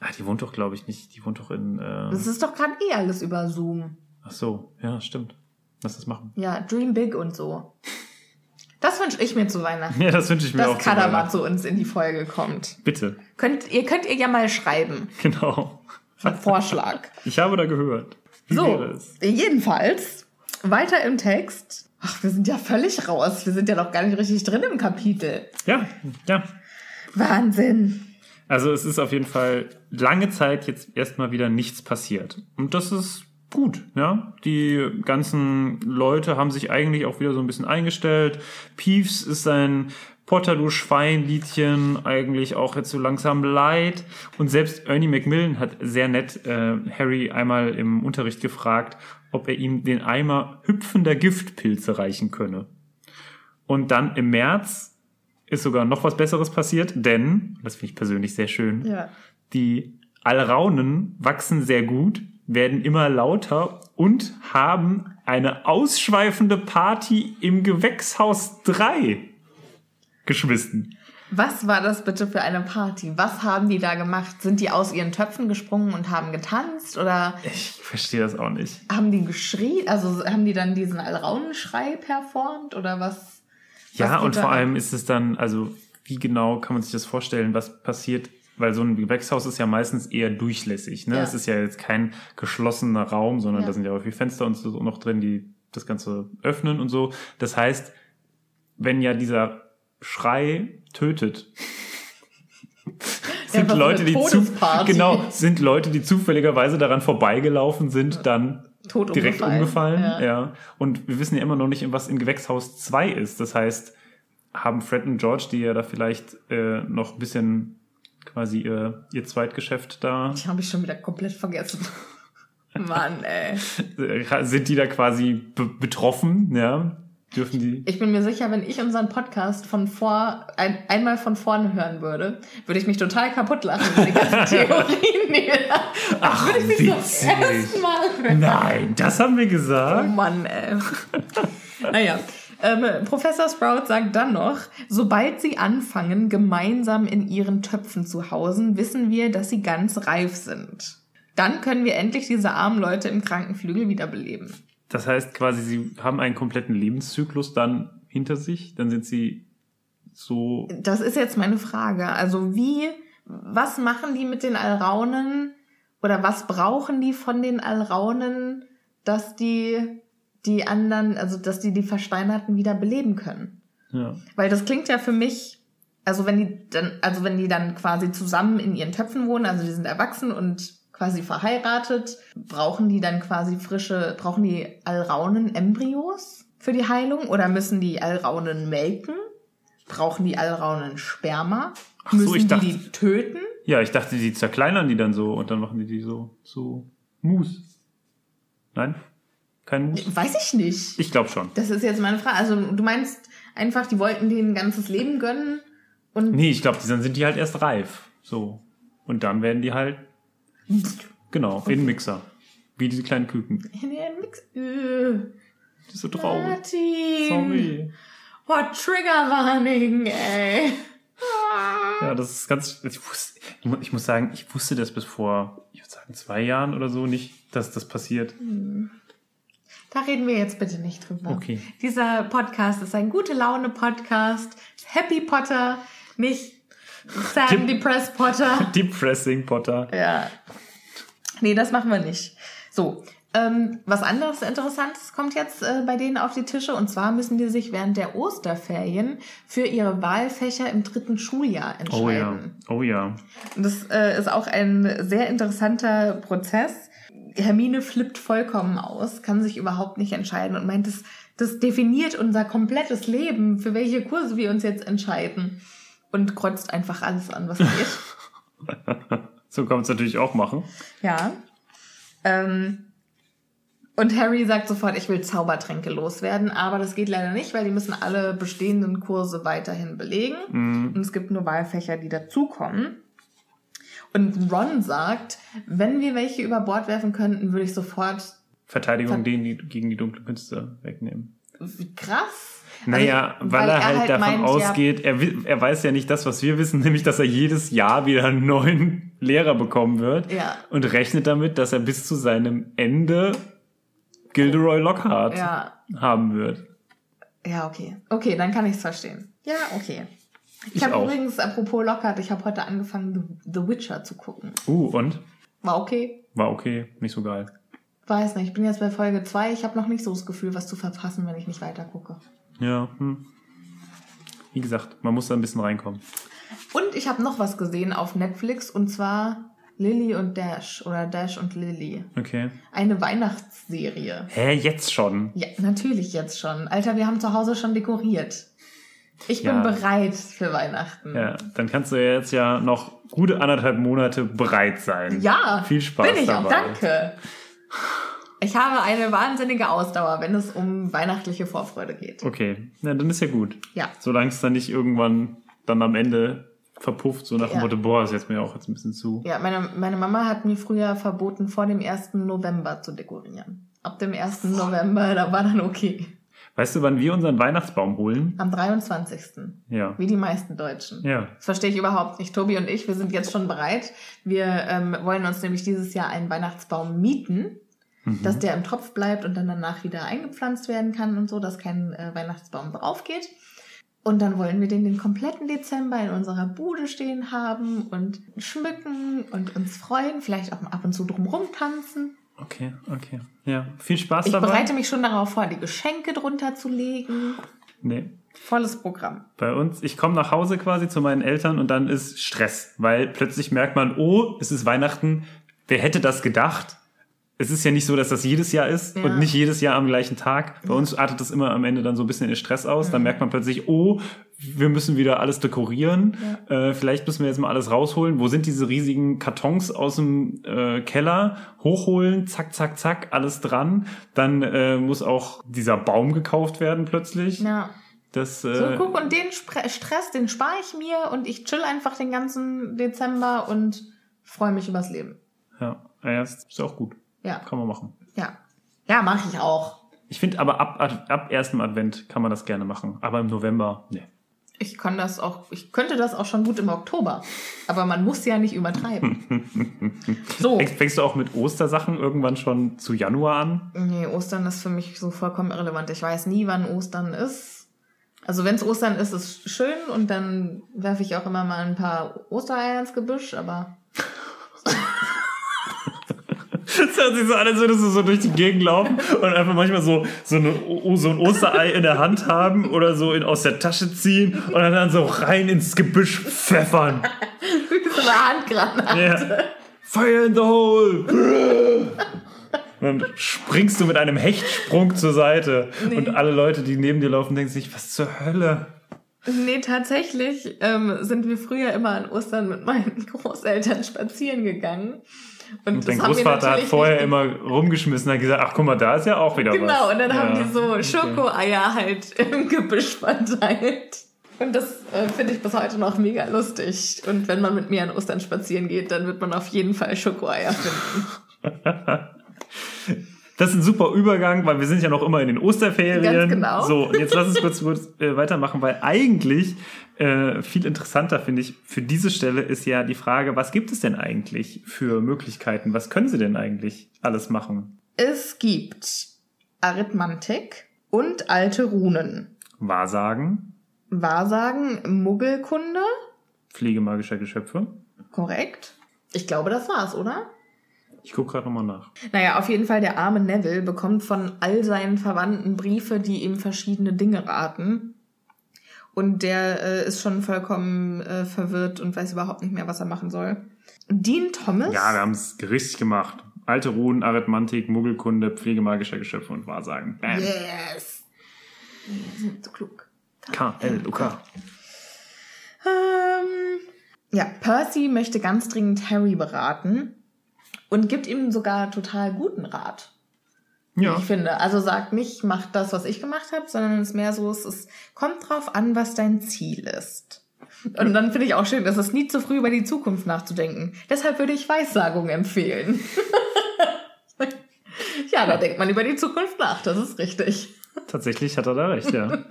Ah, die wohnt doch, glaube ich, nicht. Die wohnt doch in. Äh, Das ist doch gerade eh alles über Zoom. ach so, ja, stimmt. Lass das machen. Ja, Dream Big und so. Das wünsche ich mir zu Weihnachten. (laughs) Ja, das wünsche ich mir dass auch. zu Kadamat Weihnachten. zu uns in die Folge kommt. Bitte. Könnt, ihr könnt ihr ja mal schreiben. Genau. Einen Vorschlag. Ich habe da gehört. Wie So, jedenfalls, weiter im Text. Ach, wir sind ja völlig raus. Wir sind ja noch gar nicht richtig drin im Kapitel. Ja, ja. Wahnsinn. Also es ist auf jeden Fall lange Zeit jetzt erstmal wieder nichts passiert. Und das ist gut, ja. Die ganzen Leute haben sich eigentlich auch wieder so ein bisschen eingestellt. Peeves ist sein Potter, du Schwein-Liedchen eigentlich auch jetzt so langsam leid. Und selbst Ernie Macmillan hat sehr nett äh, Harry einmal im Unterricht gefragt, ob er ihm den Eimer hüpfender Giftpilze reichen könne. Und dann im März ist sogar noch was Besseres passiert, denn, das finde ich persönlich sehr schön, Ja. die Alraunen wachsen sehr gut, werden immer lauter und haben eine ausschweifende Party im Gewächshaus 3 geschmissen. Was war das bitte für eine Party? Was haben die da gemacht? Sind die aus ihren Töpfen gesprungen und haben getanzt oder Ich verstehe das auch nicht. haben die geschrien? Also haben die dann diesen Alraunenschrei performt oder was? Ja, was und vor allem ist es dann, also wie genau kann man sich das vorstellen, was passiert? Weil so ein Gewächshaus ist ja meistens eher durchlässig. Ne? Ja. Es ist ja jetzt kein geschlossener Raum, sondern Ja. da sind ja auch viele Fenster und so noch drin, die das Ganze öffnen und so. Das heißt, wenn ja dieser Schrei tötet, (laughs) sind so Leute, die zu, genau, sind Leute, die zufälligerweise daran vorbeigelaufen sind, dann Tot direkt umgefallen. umgefallen. Ja. Ja. Und wir wissen ja immer noch nicht, was in Gewächshaus 2 ist. Das heißt, haben Fred und George, die ja da vielleicht äh, noch ein bisschen quasi ihr, ihr Zweitgeschäft da, Ich habe ich schon wieder komplett vergessen. (laughs) Mann, ey. äh, sind die da quasi be betroffen, ja? Dürfen die. Ich bin mir sicher, wenn ich unseren Podcast von vor, ein, einmal von vorne hören würde, würde ich mich total kaputt lachen, wenn die ganzen Theorien (laughs) wieder. Ach, würde ich mich zum witzig. ersten Mal hören. Nein, das haben wir Oh gesagt. Mann, ey. (laughs) naja. Ähm, Professor Sprout sagt dann noch, sobald sie anfangen, gemeinsam in ihren Töpfen zu hausen, wissen wir, dass sie ganz reif sind. Dann können wir endlich diese armen Leute im Krankenflügel wiederbeleben. Das heißt quasi, sie haben einen kompletten Lebenszyklus dann hinter sich, dann sind sie so Das ist jetzt meine Frage. Also wie, was machen die mit den Alraunen oder was brauchen die von den Alraunen, dass die die anderen, also dass die die Versteinerten wieder beleben können? ja. Weil das klingt ja für mich, also wenn die dann, also wenn die dann quasi zusammen in ihren Töpfen wohnen, also die sind erwachsen und quasi verheiratet, brauchen die dann quasi frische, brauchen die Alraunen Embryos für die Heilung oder müssen die Alraunen melken? Brauchen die Alraunen Sperma? Ach so, müssen ich die dachte- die töten? Ja, ich dachte, die zerkleinern die dann so und dann machen die die so so Mus. Nein? Kein Mus? Weiß ich nicht. Ich glaube schon. Das ist jetzt meine Frage. Also du meinst einfach, die wollten denen ein ganzes Leben gönnen und Nee, ich glaube, dann sind die halt erst reif. So. Und dann werden die halt genau, in den Mixer. Wie diese kleinen Küken. in ihren Mix. Äh, Das ist so traurig. Martin. Sorry. What Trigger Warning, ey. Ja, das ist ganz. Ich, wusste, ich, mu- ich muss sagen, ich wusste das bis vor, ich würde sagen, zwei Jahren oder so nicht, dass das passiert. Da reden wir jetzt bitte nicht drüber. Okay. Dieser Podcast ist ein gute Laune Podcast. Happy Potter, nicht And Depressed Potter. (laughs) Depressing Potter. Ja. Nee, das machen wir nicht. So. Ähm, was anderes Interessantes kommt jetzt äh, bei denen auf die Tische und zwar müssen die sich während der Osterferien für ihre Wahlfächer im dritten Schuljahr entscheiden. Oh ja. Oh ja. Und Das äh, ist auch ein sehr interessanter Prozess. Hermine flippt vollkommen aus, kann sich überhaupt nicht entscheiden und meint, das, das definiert unser komplettes Leben, für welche Kurse wir uns jetzt entscheiden. Und kreuzt einfach alles an, was geht. (laughs) So kann man es natürlich auch machen. ja. Ähm, und Harry sagt sofort, ich will Zaubertränke loswerden, aber das geht leider nicht, weil die müssen alle bestehenden Kurse weiterhin belegen. Und es gibt nur Wahlfächer, die dazukommen. Und Ron sagt, wenn wir welche über Bord werfen könnten, würde ich sofort Verteidigung Ver- denen, die gegen die dunklen Künste wegnehmen. krass. Naja, Also, weil, er halt davon meint, ausgeht, er, er weiß ja nicht das, was wir wissen, (laughs) nämlich, dass er jedes Jahr wieder einen neuen Lehrer bekommen wird. Ja. Und rechnet damit, dass er bis zu seinem Ende Gilderoy Lockhart Ja. haben wird. Ja, okay. Okay, dann kann ich es verstehen. Ja, okay. Ich, Ich habe übrigens, apropos Lockhart, ich habe heute angefangen, The, The Witcher zu gucken. Uh, und? War okay. War okay, nicht so geil. Weiß nicht, ich bin jetzt bei Folge 2. Ich habe noch nicht so das Gefühl, was zu verpassen, wenn ich nicht weiter gucke. Ja, hm. Wie gesagt, man muss da ein bisschen reinkommen. Und ich habe noch was gesehen auf Netflix und zwar Lily und Dash oder Dash und Lily. Okay. Eine Weihnachtsserie. Hä, jetzt schon? Ja, natürlich jetzt schon. Alter, wir haben zu Hause schon dekoriert. Ich bin Ja. bereit für Weihnachten. Ja, dann kannst du ja jetzt ja noch gute anderthalb Monate bereit sein. Ja, Viel Spaß bin ich auch, dabei. danke. Ich habe eine wahnsinnige Ausdauer, wenn es um weihnachtliche Vorfreude geht. Okay, na, dann ist ja gut. Ja. Solange es dann nicht irgendwann dann am Ende verpufft, so nach dem Ja. Motto, boah, ist jetzt mir auch jetzt ein bisschen zu. Ja, meine, meine Mama hat mir früher verboten, vor dem 1. November zu dekorieren. Ab dem 1. November, da war dann okay. Weißt du, wann wir unseren Weihnachtsbaum holen? Am 23. Ja. Wie die meisten Deutschen. Ja. Das verstehe ich überhaupt nicht. Tobi und ich, wir sind jetzt schon bereit. Wir ähm, wollen uns nämlich dieses Jahr einen Weihnachtsbaum mieten, Mhm. dass der im Topf bleibt und dann danach wieder eingepflanzt werden kann und so, dass kein äh, Weihnachtsbaum drauf geht. Und dann wollen wir den den kompletten Dezember in unserer Bude stehen haben und schmücken und uns freuen, vielleicht auch mal ab und zu drumrum tanzen. Okay, okay. Ja, viel Spaß Ich dabei. bereite mich schon darauf vor, die Geschenke drunter zu legen. Nee. Volles Programm. Bei uns, ich komme nach Hause quasi zu meinen Eltern und dann ist Stress, weil plötzlich merkt man, oh, es ist Weihnachten. Wer hätte das gedacht? Es ist ja nicht so, dass das jedes Jahr ist Ja. und nicht jedes Jahr am gleichen Tag. Bei uns artet das immer am Ende dann so ein bisschen in Stress aus. Mhm. Dann merkt man plötzlich, oh, wir müssen wieder alles dekorieren. Äh, vielleicht müssen wir jetzt mal alles rausholen. Wo sind diese riesigen Kartons aus dem äh, Keller? Hochholen, zack, zack, zack, alles dran. Dann äh, muss auch dieser Baum gekauft werden plötzlich. Ja. Das, So, äh, guck, und den Spre Stress, den spare ich mir und ich chill einfach den ganzen Dezember und freue mich übers Leben. Ja, ja, ist auch gut. Ja, Kann man machen. ja. Ja, mache ich auch. Ich finde aber ab, ab, ab erstem Advent kann man das gerne machen. Aber im November, nee. Ich kann das auch, ich könnte das auch schon gut im Oktober. Aber man muss ja nicht übertreiben. (laughs) So. Fängst, fängst du auch mit Ostersachen irgendwann schon zu Januar an? Nee, Ostern ist für mich so vollkommen irrelevant. Ich weiß nie, wann Ostern ist. Also wenn es Ostern ist, ist schön und dann werfe ich auch immer mal ein paar Ostereier ins Gebüsch, aber (laughs) Das hört sich so an, als würdest du so durch die Gegend laufen und einfach manchmal so, so, eine, so ein Osterei in der Hand haben oder so in, aus der Tasche ziehen und dann, so rein ins Gebüsch pfeffern. wie so eine Handgranate. Ja. Fire in the hole! Dann springst du mit einem Hechtsprung zur Seite und alle Leute, die neben dir laufen, denken sich, was zur Hölle? Nee, tatsächlich ähm, sind wir früher immer an Ostern mit meinen (laughs) Großeltern spazieren gegangen. Und, Und dein haben Großvater hat natürlich vorher nicht- immer rumgeschmissen, hat gesagt, ach guck mal, da ist ja auch wieder was. Genau, und dann haben Ja, die so okay. Schokoeier halt (laughs) im Gebüsch verteilt. Und das äh, finde ich bis heute noch mega lustig. Und wenn man mit mir an Ostern spazieren geht, dann wird man auf jeden Fall Schokoeier finden. (laughs) Das ist ein super Übergang, weil wir sind ja noch immer in den Osterferien. Ganz genau. So, und jetzt lass uns kurz, kurz äh, weitermachen, weil eigentlich äh, viel interessanter finde ich für diese Stelle ist ja die Frage, was gibt es denn eigentlich für Möglichkeiten? Was können sie denn eigentlich alles machen? Es gibt Arithmantik und alte Runen. Wahrsagen, Wahrsagen, Muggelkunde, Pflege magischer Geschöpfe. korrekt. Ich glaube, das war's, oder? Ich gucke gerade nochmal nach. Naja, auf jeden Fall der arme Neville bekommt von all seinen Verwandten Briefe, die ihm verschiedene Dinge raten. Und der äh, ist schon vollkommen äh, verwirrt und weiß überhaupt nicht mehr, was er machen soll. Dean Thomas. Ja, wir haben es richtig gemacht. Alte Runen, Arithmantik, Muggelkunde, Pflege magischer Geschöpfe und Wahrsagen. Bam. Yes. Wir sind so klug. K, L, U, K. Ähm, ja, Percy möchte ganz dringend Harry beraten und gibt ihm sogar total guten Rat. Ja. Ich finde, also sagt nicht, mach das, was ich gemacht habe, sondern es ist mehr so, es ist, kommt drauf an, was dein Ziel ist. Und dann finde ich auch schön, es ist nie zu früh über die Zukunft nachzudenken. Deshalb würde ich Weissagung empfehlen. (laughs) ja, da denkt man über die Zukunft nach, das ist richtig. Tatsächlich hat er da recht, ja.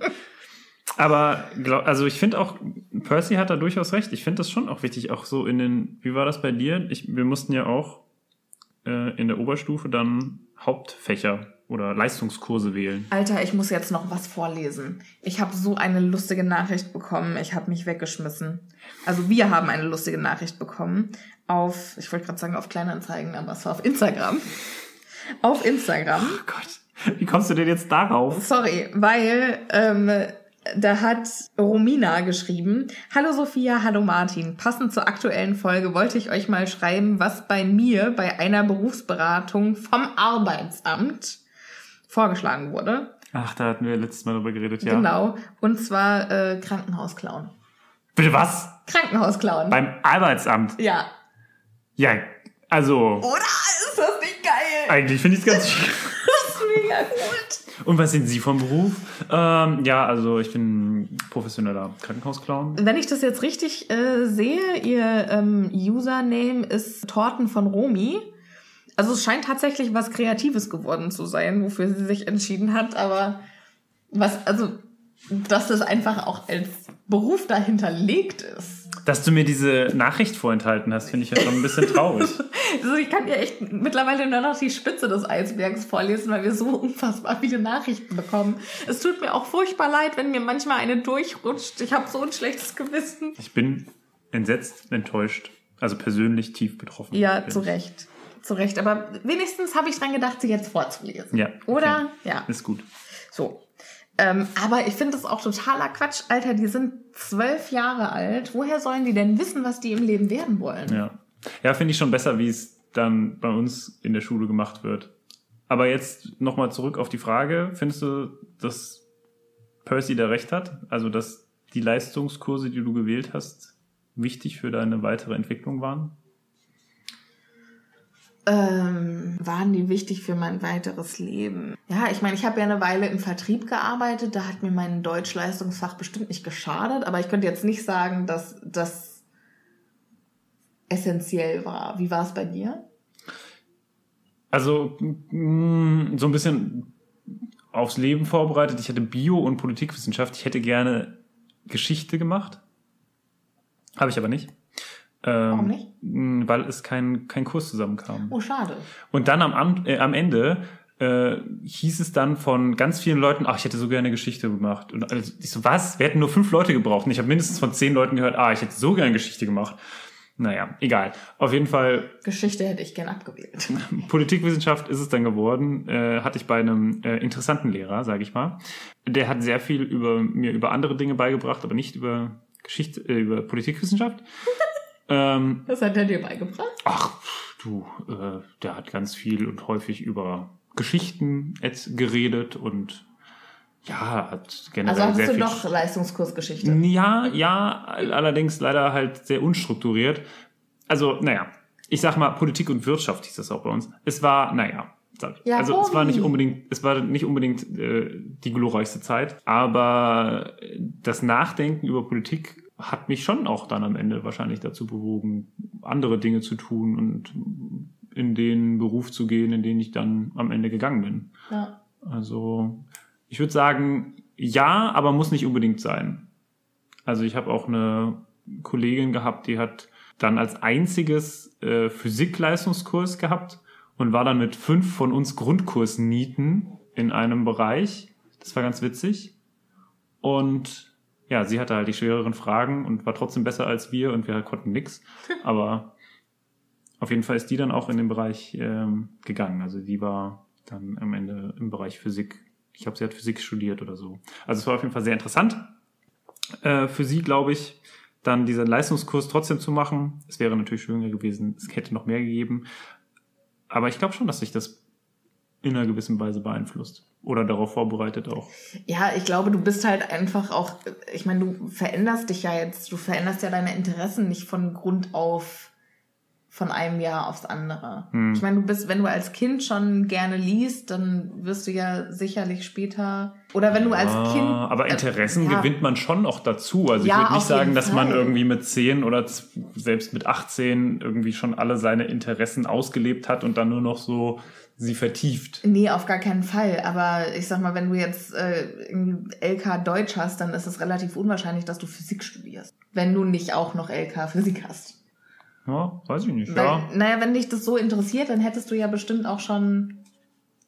Aber glaub, also ich finde auch, Percy hat da durchaus recht. Ich finde das schon auch wichtig, auch so in den, wie war das bei dir? Ich, wir mussten ja auch äh, in der Oberstufe dann Hauptfächer oder Leistungskurse wählen. Alter, ich muss jetzt noch was vorlesen. Ich habe so eine lustige Nachricht bekommen. Ich habe mich weggeschmissen. Also wir haben eine lustige Nachricht bekommen auf, ich wollte gerade sagen auf Kleinanzeigen, aber es war auf Instagram. Auf Instagram. Oh Gott, wie kommst du denn jetzt darauf? Sorry, weil ähm, da hat Romina geschrieben, Hallo Sophia, hallo Martin. Passend zur aktuellen Folge wollte ich euch mal schreiben, was bei mir bei einer Berufsberatung vom Arbeitsamt vorgeschlagen wurde. Ach, da hatten wir letztes Mal drüber geredet, ja. Genau. Und zwar äh, Krankenhausklauen. Bitte was? Krankenhausklauen. Beim Arbeitsamt? ja. Ja, also, Oder? Ist das nicht geil? eigentlich finde ich es ganz (laughs) schön. Das ist mega gut. Und was sind Sie vom Beruf? Ähm, ja, also ich bin professioneller Krankenhausclown. Wenn ich das jetzt richtig äh, sehe, ihr ähm, Username ist Torten von Romi. Also es scheint tatsächlich was Kreatives geworden zu sein, wofür sie sich entschieden hat, aber was, also, dass das einfach auch als Beruf dahinterlegt ist. Dass du mir diese Nachricht vorenthalten hast, finde ich ja schon ein bisschen traurig. (laughs) Also ich kann ja echt mittlerweile nur noch die Spitze des Eisbergs vorlesen, weil wir so (laughs) unfassbar viele Nachrichten bekommen. Es tut mir auch furchtbar leid, wenn mir manchmal eine durchrutscht. Ich habe so ein schlechtes Gewissen. Ich bin entsetzt, enttäuscht, also persönlich tief betroffen. Ja, zu. Recht. Zu Recht. Aber wenigstens habe ich dran gedacht, sie jetzt vorzulesen. Ja. Oder? okay. Ja. Ist gut. So. Ähm, aber ich finde das auch totaler Quatsch. Alter, die sind zwölf Jahre alt. Woher sollen die denn wissen, was die im Leben werden wollen? Ja. Ja, finde ich schon besser, wie es dann bei uns in der Schule gemacht wird. Aber jetzt nochmal zurück auf die Frage. Findest du, dass Percy da recht hat? Also, dass die Leistungskurse, die du gewählt hast, wichtig für deine weitere Entwicklung waren? Ähm, waren die wichtig für mein weiteres Leben? Ja, ich meine, ich habe ja eine Weile im Vertrieb gearbeitet, da hat mir mein Deutschleistungsfach bestimmt nicht geschadet, aber ich könnte jetzt nicht sagen, dass das essentiell war. Wie war es bei dir? Also, mh, so ein bisschen aufs Leben vorbereitet. Ich hatte Bio- und Politikwissenschaft. Ich hätte gerne Geschichte gemacht. Habe ich aber nicht. Ähm, Warum nicht? Weil es kein, kein Kurs zusammenkam. Oh, schade. Und dann am, Am- äh, am Ende äh, hieß es dann von ganz vielen Leuten, ach, ich hätte so gerne Geschichte gemacht. Und also, ich so, was? Wir hätten nur fünf Leute gebraucht. Und ich habe mindestens von zehn Leuten gehört, ah, ich hätte so gerne Geschichte gemacht. Naja, egal. Auf jeden Fall Geschichte hätte ich gern abgewählt. (laughs) Politikwissenschaft ist es dann geworden, äh, hatte ich bei einem äh, interessanten Lehrer, sage ich mal. Der hat sehr viel über mir über andere Dinge beigebracht, aber nicht über Geschichte, äh, über Politikwissenschaft. (laughs) ähm, Was hat er dir beigebracht? ach, du, äh, der hat ganz viel und häufig über Geschichten geredet und ja, hat generell Also sehr hattest du viel doch Leistungskursgeschichte. ja, ja, allerdings leider halt sehr unstrukturiert. Also, naja, ich sag mal, Politik und Wirtschaft hieß das auch bei uns. Es war, naja, sag ich. Ja, also es war nicht unbedingt, es war nicht unbedingt äh, die glorreichste Zeit, aber das Nachdenken über Politik hat mich schon auch dann am Ende wahrscheinlich dazu bewogen, andere Dinge zu tun und in den Beruf zu gehen, in den ich dann am Ende gegangen bin. Ja. Also ich würde sagen, ja, aber muss nicht unbedingt sein. Also ich habe auch eine Kollegin gehabt, die hat dann als einziges äh, Physik-Leistungskurs gehabt und war dann mit fünf von uns Grundkursnieten in einem Bereich. Das war ganz witzig. Und ja, sie hatte halt die schwereren Fragen und war trotzdem besser als wir und wir konnten nix. (laughs) Aber auf jeden Fall ist die dann auch in den Bereich ähm, gegangen. Also die war dann am Ende im Bereich Physik. Ich glaube, sie hat Physik studiert oder so. Also es war auf jeden Fall sehr interessant äh, für sie, glaube ich, dann diesen Leistungskurs trotzdem zu machen. Es wäre natürlich schöner gewesen, es hätte noch mehr gegeben. Aber ich glaube schon, dass sich das in einer gewissen Weise beeinflusst oder darauf vorbereitet auch. Ja, ich glaube, du bist halt einfach auch, ich meine, du veränderst dich ja jetzt, du veränderst ja deine Interessen nicht von Grund auf von einem Jahr aufs andere. Hm. Ich meine, du bist, wenn du als Kind schon gerne liest, dann wirst du ja sicherlich später oder wenn du als Ah, Kind aber Interessen äh, ja. gewinnt man schon auch dazu. Also Ja, ich würde nicht sagen, dass man Fall. irgendwie mit 10 oder selbst mit 18 irgendwie schon alle seine Interessen ausgelebt hat und dann nur noch so sie vertieft. Nee, auf gar keinen Fall. Aber ich sag mal, wenn du jetzt äh, LK Deutsch hast, dann ist es relativ unwahrscheinlich, dass du Physik studierst. Wenn du nicht auch noch LK Physik hast. Ja, weiß ich nicht. Weil, Ja. Naja, wenn dich das so interessiert, dann hättest du ja bestimmt auch schon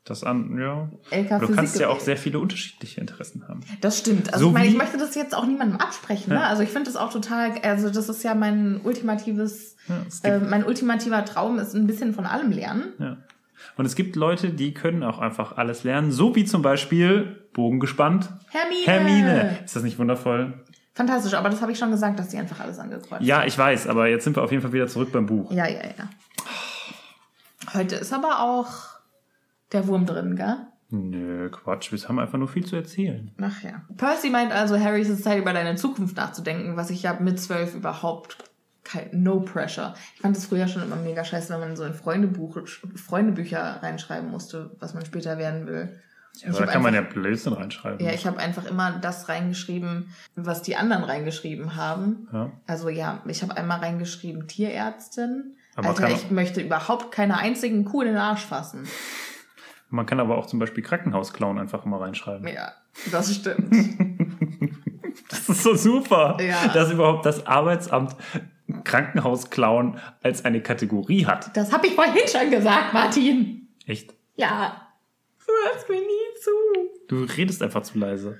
Das an, ja. LK du Physik kannst ja auch sehr viele unterschiedliche Interessen haben. Das stimmt. Also So ich meine, ich möchte das jetzt auch niemandem absprechen. Ne? Ja. Also ich finde das auch total, also das ist ja mein ultimatives, Ja, äh, mein ultimativer Traum ist ein bisschen von allem lernen. ja. Und es gibt Leute, die können auch einfach alles lernen, so wie zum Beispiel Bogen gespannt. Hermine! Hermine. Ist das nicht wundervoll? Fantastisch, aber das habe ich schon gesagt, dass die einfach alles angekreuzt Ja, ich weiß, aber jetzt sind wir auf jeden Fall wieder zurück beim Buch. Ja, ja, ja. Heute ist aber auch der Wurm drin, gell? Nö, Quatsch, wir haben einfach nur viel zu erzählen. Ach ja. Percy meint also, Harry, es ist Zeit, über deine Zukunft nachzudenken, was ich ja mit zwölf überhaupt kein, no pressure. Ich fand das früher schon immer mega scheiße, wenn man so in Freundebuch, Freundebücher reinschreiben musste, was man später werden will. Ja, da kann man ja einfach- Blödsinn reinschreiben. Ja, ich habe einfach immer das reingeschrieben, was die anderen reingeschrieben haben. Ja. Also ja, ich habe einmal reingeschrieben Tierärztin. Aber kann- ich möchte überhaupt keine einzigen Kuh in den Arsch fassen. Man kann aber auch zum Beispiel Krankenhausclown einfach mal reinschreiben. Ja, das stimmt. (laughs) Das ist so super, Ja. dass überhaupt das Arbeitsamt Krankenhausclown als eine Kategorie hat. Das habe ich vorhin schon gesagt, Martin. Echt? Ja. Du hörst mir nie zu. Du redest einfach zu leise.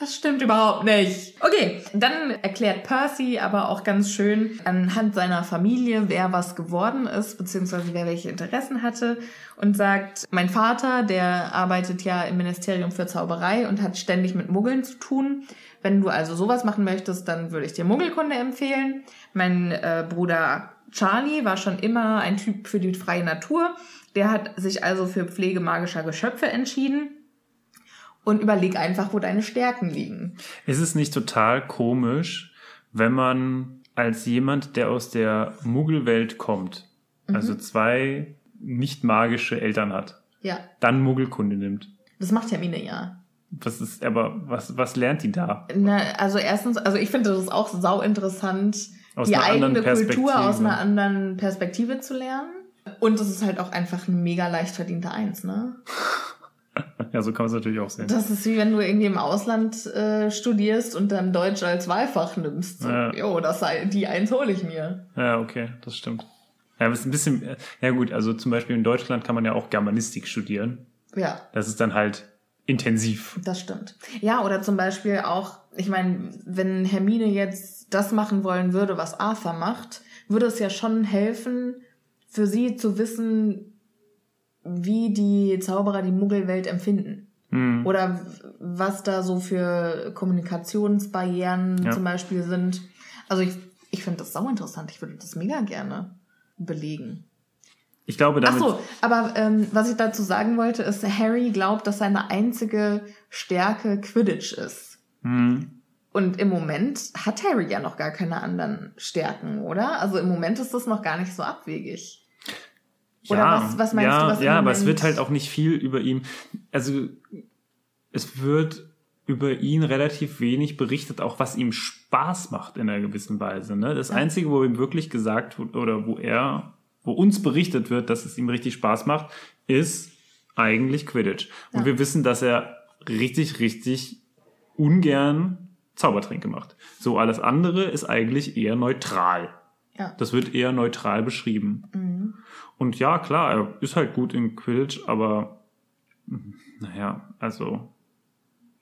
Das stimmt überhaupt nicht. Okay, dann erklärt Percy aber auch ganz schön anhand seiner Familie, wer was geworden ist, beziehungsweise wer welche Interessen hatte und sagt, mein Vater, der arbeitet ja im Ministerium für Zauberei und hat ständig mit Muggeln zu tun. Wenn du also sowas machen möchtest, dann würde ich dir Muggelkunde empfehlen. Mein äh, Bruder Charlie war schon immer ein Typ für die freie Natur. Der hat sich also für Pflege magischer Geschöpfe entschieden. Und überleg einfach, wo deine Stärken liegen. Ist es nicht total komisch, wenn man als jemand, der aus der Muggelwelt kommt, also zwei nicht magische Eltern hat, Ja, dann Muggelkunde nimmt? das macht Hermine ja. Was ist, aber was, was lernt die da? Na, also erstens, also ich finde das auch sau interessant, Aus die eigene Kultur aus einer anderen Perspektive zu lernen. Und es ist halt auch einfach ein mega leicht verdienter Eins, ne? (laughs) (laughs) Ja, so kann man es natürlich auch sehen. Das ist wie wenn du irgendwie im Ausland äh, studierst und dann Deutsch als Wahlfach nimmst. So, Ja. Jo, das sei, die Eins hole ich mir. Ja, okay, das stimmt. Ja, ist ein bisschen, ja gut, also zum Beispiel in Deutschland kann man ja auch Germanistik studieren. Ja, Das ist dann halt intensiv. Das stimmt. Ja, oder zum Beispiel auch, ich meine, wenn Hermine jetzt das machen wollen würde, was Arthur macht, würde es ja schon helfen, für sie zu wissen, wie die Zauberer die Muggelwelt empfinden. Hm. Oder was da so für Kommunikationsbarrieren Ja. zum Beispiel sind. Also ich, ich finde das sau interessant. Ich würde das mega gerne belegen. Ich glaube, Ach damit, so, aber ähm, was ich dazu sagen wollte, ist, Harry glaubt, dass seine einzige Stärke Quidditch ist. hm, Und im Moment hat Harry ja noch gar keine anderen Stärken, oder? Also im Moment ist das noch gar nicht so abwegig. Oder ja, was- was meinst ja, du, was Ja, aber es wird halt auch nicht viel über ihn. Also es wird über ihn relativ wenig berichtet, auch was ihm Spaß macht in einer gewissen Weise. Ne? Das Einzige, wo ihm wirklich gesagt wird, oder wo er, wo uns berichtet wird, dass es ihm richtig Spaß macht, ist eigentlich Quidditch. Und Ja. wir wissen, dass er richtig, richtig ungern Zaubertränke macht. So alles andere ist eigentlich eher neutral. Ja. Das wird eher neutral beschrieben. Mhm. Und ja, klar, er ist halt gut in Quidditch, aber naja, also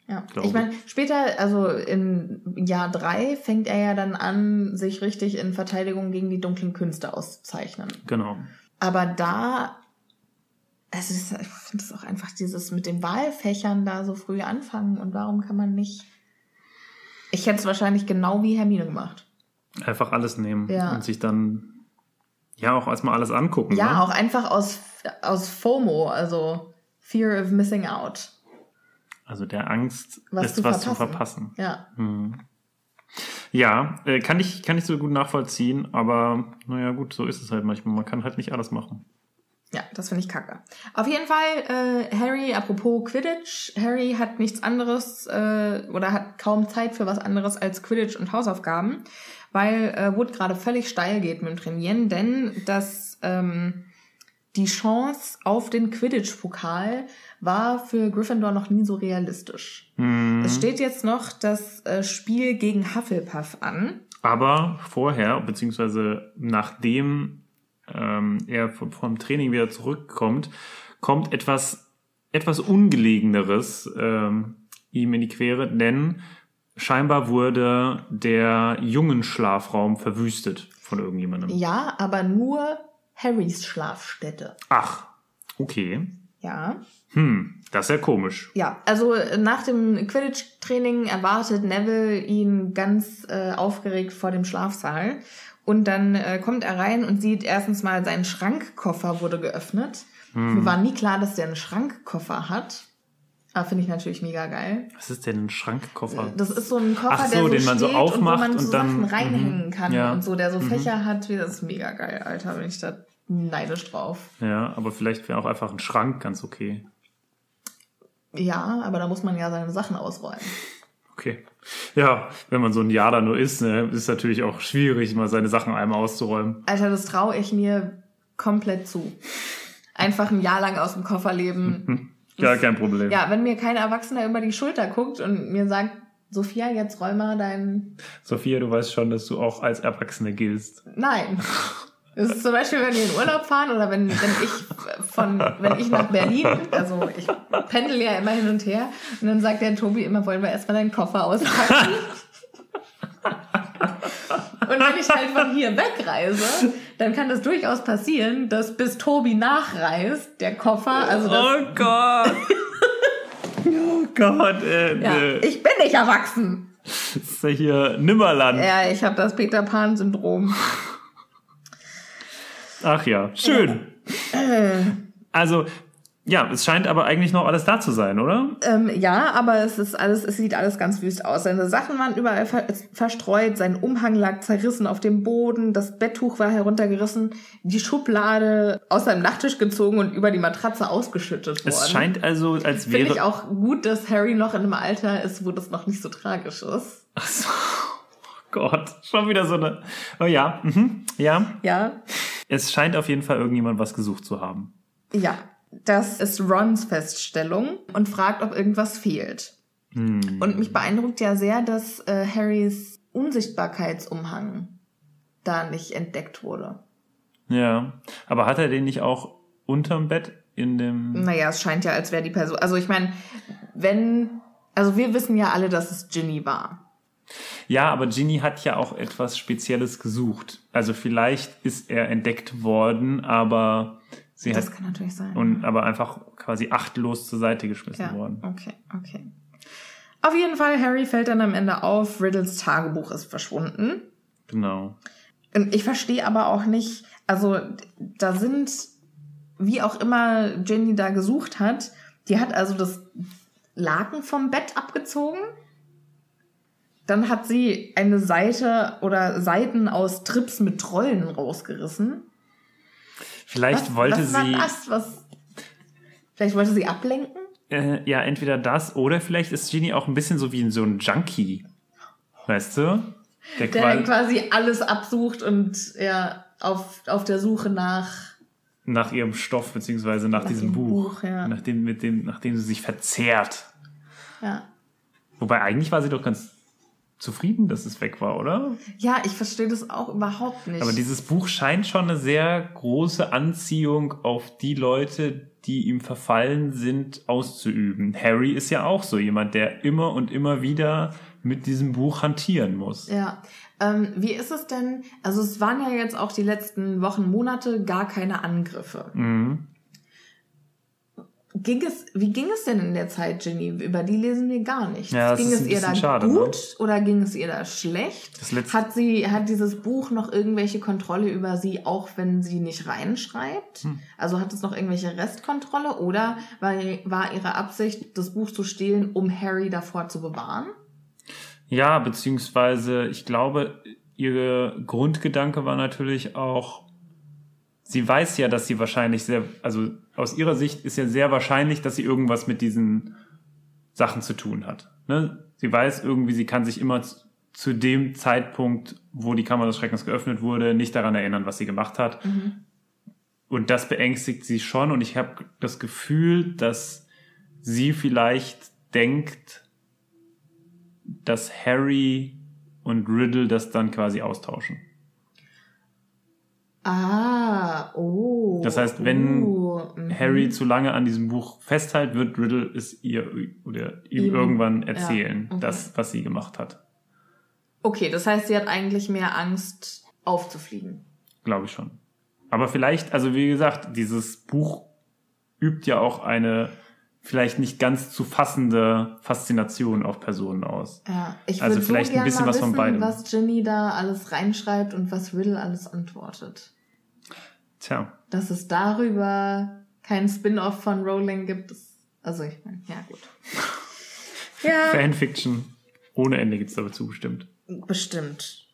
Ja, ich meine, später, also im Jahr drei, fängt er ja dann an, sich richtig in Verteidigung gegen die dunklen Künste auszuzeichnen. genau. Aber da, also das, ich finde es auch einfach dieses mit den Wahlfächern da so früh anfangen und warum kann man nicht? Ich hätte es wahrscheinlich genau wie Hermine gemacht. Einfach alles nehmen Ja. und sich dann ja auch erstmal alles angucken. Ja, ne? auch einfach aus, aus FOMO, also Fear of Missing Out. Also der Angst, Was ist zu was verpassen. zu verpassen. Ja. Hm. Ja, äh, kann ich, kann ich so gut nachvollziehen, aber naja, gut, so ist es halt manchmal. Man kann halt nicht alles machen. Ja, das finde ich kacke. Auf jeden Fall, äh, Harry, apropos Quidditch, Harry hat nichts anderes äh, oder hat kaum Zeit für was anderes als Quidditch und Hausaufgaben, weil äh, Wood gerade völlig steil geht mit dem Trainieren, denn das ähm, die Chance auf den Quidditch-Pokal war für Gryffindor noch nie so realistisch. Hm. Es steht jetzt noch das äh, Spiel gegen Hufflepuff an. Aber vorher, beziehungsweise nachdem ähm, er vom, Training wieder zurückkommt, kommt etwas etwas Ungelegeneres ähm, ihm in die Quere, denn scheinbar wurde der jungen Schlafraum verwüstet von irgendjemandem. Ja, aber nur Harrys Schlafstätte. Ach, okay. Ja. Hm, das ist ja komisch. Ja, also nach dem Quidditch-Training erwartet Neville ihn ganz äh, aufgeregt vor dem Schlafsaal. Und dann äh, kommt er rein und sieht erstens mal, sein Schrankkoffer wurde geöffnet. Mir war nie klar, dass der einen Schrankkoffer hat. Aber finde ich natürlich mega geil. Was ist denn ein Schrankkoffer? Das ist so ein Koffer, so, der so den man so aufmacht und wo man so und dann- Sachen reinhängen mhm, kann ja. und so, der so Fächer hat. Das ist mega geil, Alter. Bin ich da neidisch drauf. Ja, aber vielleicht wäre auch einfach ein Schrank ganz okay. Ja, aber da muss man ja seine Sachen ausräumen. Okay. Ja, wenn man so ein Jahr da nur ist, ne, ist natürlich auch schwierig, mal seine Sachen einmal auszuräumen. Alter, das traue ich mir komplett zu. Einfach ein Jahr lang aus dem Koffer leben. (laughs) Gar kein Problem. Ja, wenn mir kein Erwachsener über die Schulter guckt und mir sagt, Sophia, jetzt räum mal dein... Sophia, du weißt schon, dass du auch als Erwachsene giltst. Nein. (laughs) Das ist zum Beispiel, wenn wir in Urlaub fahren oder wenn, wenn ich von, wenn ich nach Berlin, also ich pendel ja immer hin und her und dann sagt der Tobi immer, wollen wir erstmal deinen Koffer auspacken? Und wenn ich halt von hier wegreise, dann kann das durchaus passieren, dass bis Tobi nachreist, der Koffer, also das, oh Gott! (laughs) oh Gott, äh, ja, ich bin nicht erwachsen. Das ist ja hier Nimmerland. Ja, ich habe das Peter Pan-Syndrom. Ach ja, schön. Also, ja, es scheint aber eigentlich noch alles da zu sein, oder? Ähm, ja, aber es ist alles, es sieht alles ganz wüst aus. Seine Sachen waren überall ver verstreut, sein Umhang lag zerrissen auf dem Boden, das Betttuch war heruntergerissen, die Schublade aus seinem Nachttisch gezogen und über die Matratze ausgeschüttet worden. Es scheint also, als Finde ich wäre. auch gut, dass Harry noch in einem Alter ist, wo das noch nicht so tragisch ist. Ach so. Oh Gott, schon wieder so eine. Oh ja, mhm, ja. Ja, Es scheint auf jeden Fall irgendjemand was gesucht zu haben. ja. Das ist Rons Feststellung und fragt, ob irgendwas fehlt. Hm. Und mich beeindruckt ja sehr, dass äh, Harrys Unsichtbarkeitsumhang da nicht entdeckt wurde. Ja, aber hat er den nicht auch unterm Bett in dem. Naja, es scheint ja, als wäre die Person. Also ich meine, wenn. Also wir wissen ja alle, dass es Ginny war. Ja, aber Ginny hat ja auch etwas Spezielles gesucht. Also vielleicht ist er entdeckt worden, aber sie Das hat kann natürlich sein. und aber einfach quasi achtlos zur Seite geschmissen ja, worden. okay, okay. Auf jeden Fall, Harry fällt dann am Ende auf, Riddles Tagebuch ist verschwunden. Genau. Und ich verstehe aber auch nicht, also da sind, wie auch immer Jenny da gesucht hat, die hat also das Laken vom Bett abgezogen. Dann hat sie eine Seite oder Seiten aus Trips mit Trollen rausgerissen. Vielleicht wollte was war sie das? Was, vielleicht wollte sie ablenken? äh, ja entweder das oder vielleicht ist Ginny auch ein bisschen so wie so ein Junkie. Weißt du? Der, Der quasi quasi alles absucht und ja, auf, auf der Suche nach nach ihrem Stoff beziehungsweise nach, Nach diesem Buch, Buch, ja. nach dem mit dem nachdem sie sich verzehrt. ja. Wobei eigentlich war sie doch ganz zufrieden, dass es weg war, oder? Ja, ich verstehe das auch überhaupt nicht. Aber dieses Buch scheint schon eine sehr große Anziehung auf die Leute, die ihm verfallen sind, auszuüben. Harry ist ja auch so jemand, der immer und immer wieder mit diesem Buch hantieren muss. Ja. Ähm, wie ist es denn? Also es waren ja jetzt auch die letzten Wochen, Monate gar keine Angriffe. Mhm. Ging es, wie ging es denn in der Zeit, Ginny? Über die lesen wir gar nichts. Ja, ging es ihr da schade, gut ne? oder ging es ihr da schlecht? Hat sie, hat dieses Buch noch irgendwelche Kontrolle über sie, auch wenn sie nicht reinschreibt? Hm. Also hat es noch irgendwelche Restkontrolle oder war, war ihre Absicht, das Buch zu stehlen, um Harry davor zu bewahren? Ja, beziehungsweise ich glaube, ihre Grundgedanke war natürlich auch, sie weiß ja, dass sie wahrscheinlich sehr, also aus ihrer Sicht ist ja sehr wahrscheinlich, dass sie irgendwas mit diesen Sachen zu tun hat. Ne? Sie weiß irgendwie, sie kann sich immer zu- zu dem Zeitpunkt, wo die Kammer des Schreckens geöffnet wurde, nicht daran erinnern, was sie gemacht hat. Und das beängstigt sie schon. Und ich habe das Gefühl, dass sie vielleicht denkt, dass Harry und Riddle das dann quasi austauschen. Ah, oh. Das heißt, wenn mhm. Harry zu lange an diesem Buch festhält, wird Riddle es ihr oder ihm Ihm, irgendwann ja, erzählen, okay. das, was sie gemacht hat. Okay, das heißt, sie hat eigentlich mehr Angst, aufzufliegen. Glaube ich schon. Aber vielleicht, also wie gesagt, dieses Buch übt ja auch eine vielleicht nicht ganz zu fassende Faszination auf Personen aus. Ja, ich Also vielleicht so ein bisschen was von wissen, beidem. was Ginny da alles reinschreibt und was Riddle alles antwortet. Tja, Dass es darüber keinen Spin-off von Rowling gibt, ist, also ich meine, ja gut. (laughs) Ja, Fanfiction ohne Ende gibt's dazu bestimmt. bestimmt.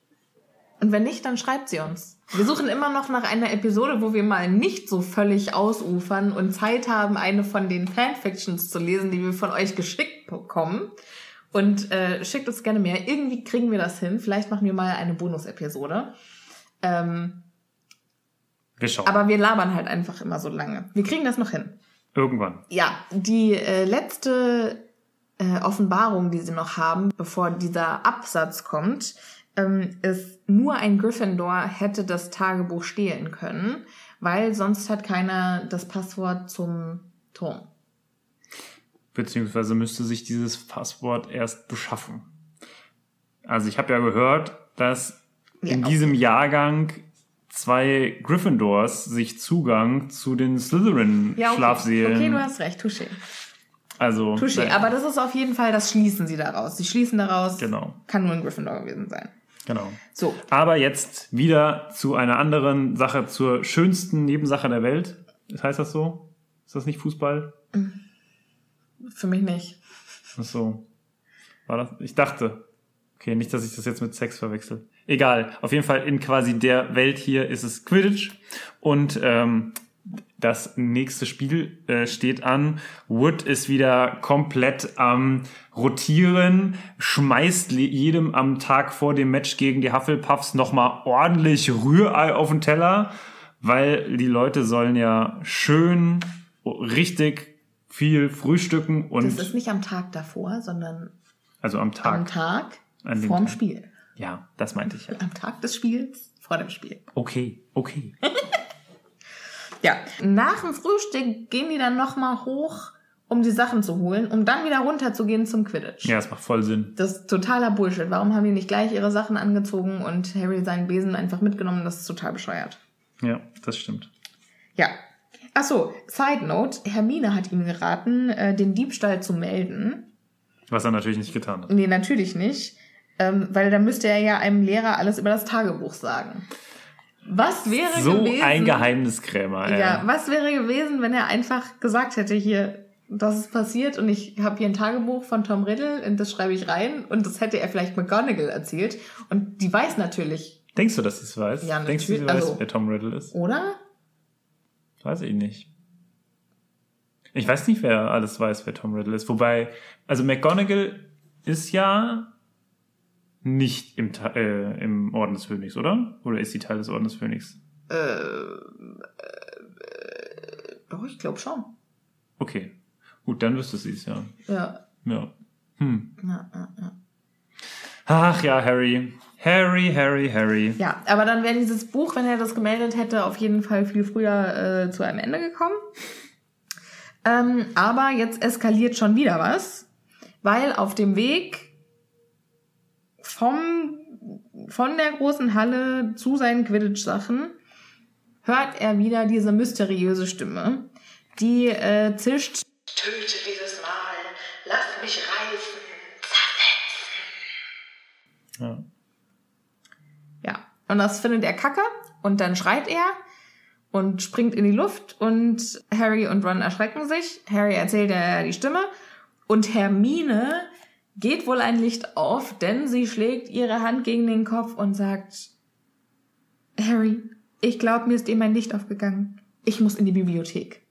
Und wenn nicht, dann schreibt sie uns. Wir suchen immer noch nach einer Episode, wo wir mal nicht so völlig ausufern und Zeit haben, eine von den Fanfictions zu lesen, die wir von euch geschickt bekommen. Und äh, schickt uns gerne mehr. Irgendwie kriegen wir das hin. Vielleicht machen wir mal eine Bonus-Episode. Ähm, Wir schauen. aber wir labern halt einfach immer so lange. Wir kriegen das noch hin. Irgendwann. Ja, die äh, letzte äh, Offenbarung, die sie noch haben, bevor dieser Absatz kommt, ähm, ist, nur ein Gryffindor hätte das Tagebuch stehlen können, weil sonst hat keiner das Passwort zum Turm. Beziehungsweise müsste sich dieses Passwort erst beschaffen. Also ich habe ja gehört, dass in Ja. diesem Jahrgang zwei Gryffindors sich Zugang zu den Ja, okay. Okay, du hast recht, touché. also Touché, aber das ist auf jeden Fall, das schließen sie daraus. Sie schließen daraus, Genau. kann nur ein Gryffindor gewesen sein. genau. So, Aber jetzt wieder zu einer anderen Sache, zur schönsten Nebensache der Welt. Heißt das so? Ist das nicht Fußball? für mich nicht. Ach so. War das? Ich dachte. Okay, nicht, dass ich das jetzt mit Sex verwechsel. Egal. Auf jeden Fall in quasi der Welt hier ist es Quidditch. Und ähm, das nächste Spiel äh, steht an. Wood ist wieder komplett am Rotieren, schmeißt jedem am Tag vor dem Match gegen die Hufflepuffs nochmal ordentlich Rührei auf den Teller, weil die Leute sollen ja schön, richtig viel frühstücken und Das ist nicht am Tag davor, sondern also am Tag. am Tag vorm Tag. Spiel. Ja, das meinte ich ja. Am Tag des Spiels, vor dem Spiel. Okay, okay. (laughs) Ja, nach dem Frühstück gehen die dann nochmal hoch, um die Sachen zu holen, um dann wieder runterzugehen zum Quidditch. Ja, das macht voll Sinn. Das ist totaler Bullshit. Warum haben die nicht gleich ihre Sachen angezogen und Harry seinen Besen einfach mitgenommen? Das ist total bescheuert. Ja, das stimmt. Ja. Ach so, Side Note. Hermine hat ihm geraten, äh, den Diebstahl zu melden. Was er natürlich nicht getan hat. Nee, natürlich nicht. Ähm, weil dann müsste er ja einem Lehrer alles über das Tagebuch sagen. Was wäre So gewesen? ein Geheimniskrämer, ey. Ja, was wäre gewesen, wenn er einfach gesagt hätte, hier, das ist passiert und ich habe hier ein Tagebuch von Tom Riddle und das schreibe ich rein und das hätte er vielleicht McGonagall erzählt und die weiß natürlich, Denkst du, dass sie es weiß? Ja, Denkst du, sie natürlich. weiß, Also- wer Tom Riddle ist? oder? Weiß ich nicht. Ich weiß nicht, wer alles weiß, wer Tom Riddle ist. Wobei, also McGonagall ist ja nicht im, äh, im Orden des Phönix, oder? Oder ist sie Teil des Orden des Phönix? Doch, ich glaube schon. Okay. Gut, dann wüsste sie es ja. Ja. Ja. Hm. Ja, ja, ja. Ach ja, Harry. Harry, Harry, Harry. ja, aber dann wäre dieses Buch, wenn er das gemeldet hätte, auf jeden Fall viel früher äh, zu einem Ende gekommen. Ähm, aber jetzt eskaliert schon wieder was, weil auf dem Weg vom, von der großen Halle zu seinen Quidditch-Sachen hört er wieder diese mysteriöse Stimme, die äh, zischt. Töte dieses Mal, lass mich reißen, Ja. Ja, und das findet er kacke und dann schreit er und springt in die Luft und Harry und Ron erschrecken sich. Harry erzählt ja die Stimme und Hermine geht wohl ein Licht auf, denn sie schlägt ihre Hand gegen den Kopf und sagt, Harry, ich glaube, mir ist eben ein Licht aufgegangen. Ich muss in die Bibliothek.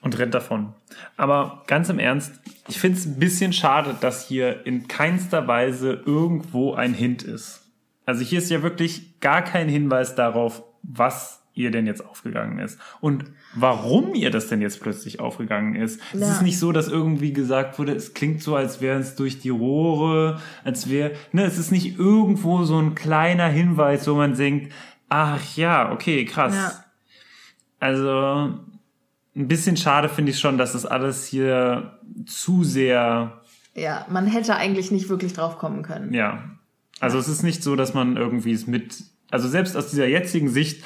und rennt davon. Aber ganz im Ernst, ich finde es ein bisschen schade, dass hier in keinster Weise irgendwo ein Hint ist. Also hier ist ja wirklich gar kein Hinweis darauf, was ihr denn jetzt aufgegangen ist und warum ihr das denn jetzt plötzlich aufgegangen ist. Es Ja. ist nicht so, dass irgendwie gesagt wurde, es klingt so, als wäre es durch die Rohre, als wäre, ne, es ist nicht irgendwo so ein kleiner Hinweis, wo man denkt, Ach ja, okay, krass. Ja. Also ein bisschen schade finde ich schon, dass das alles hier zu sehr, Ja, man hätte eigentlich nicht wirklich drauf kommen können. ja. Also es ist nicht so, dass man irgendwie es mit, also selbst aus dieser jetzigen Sicht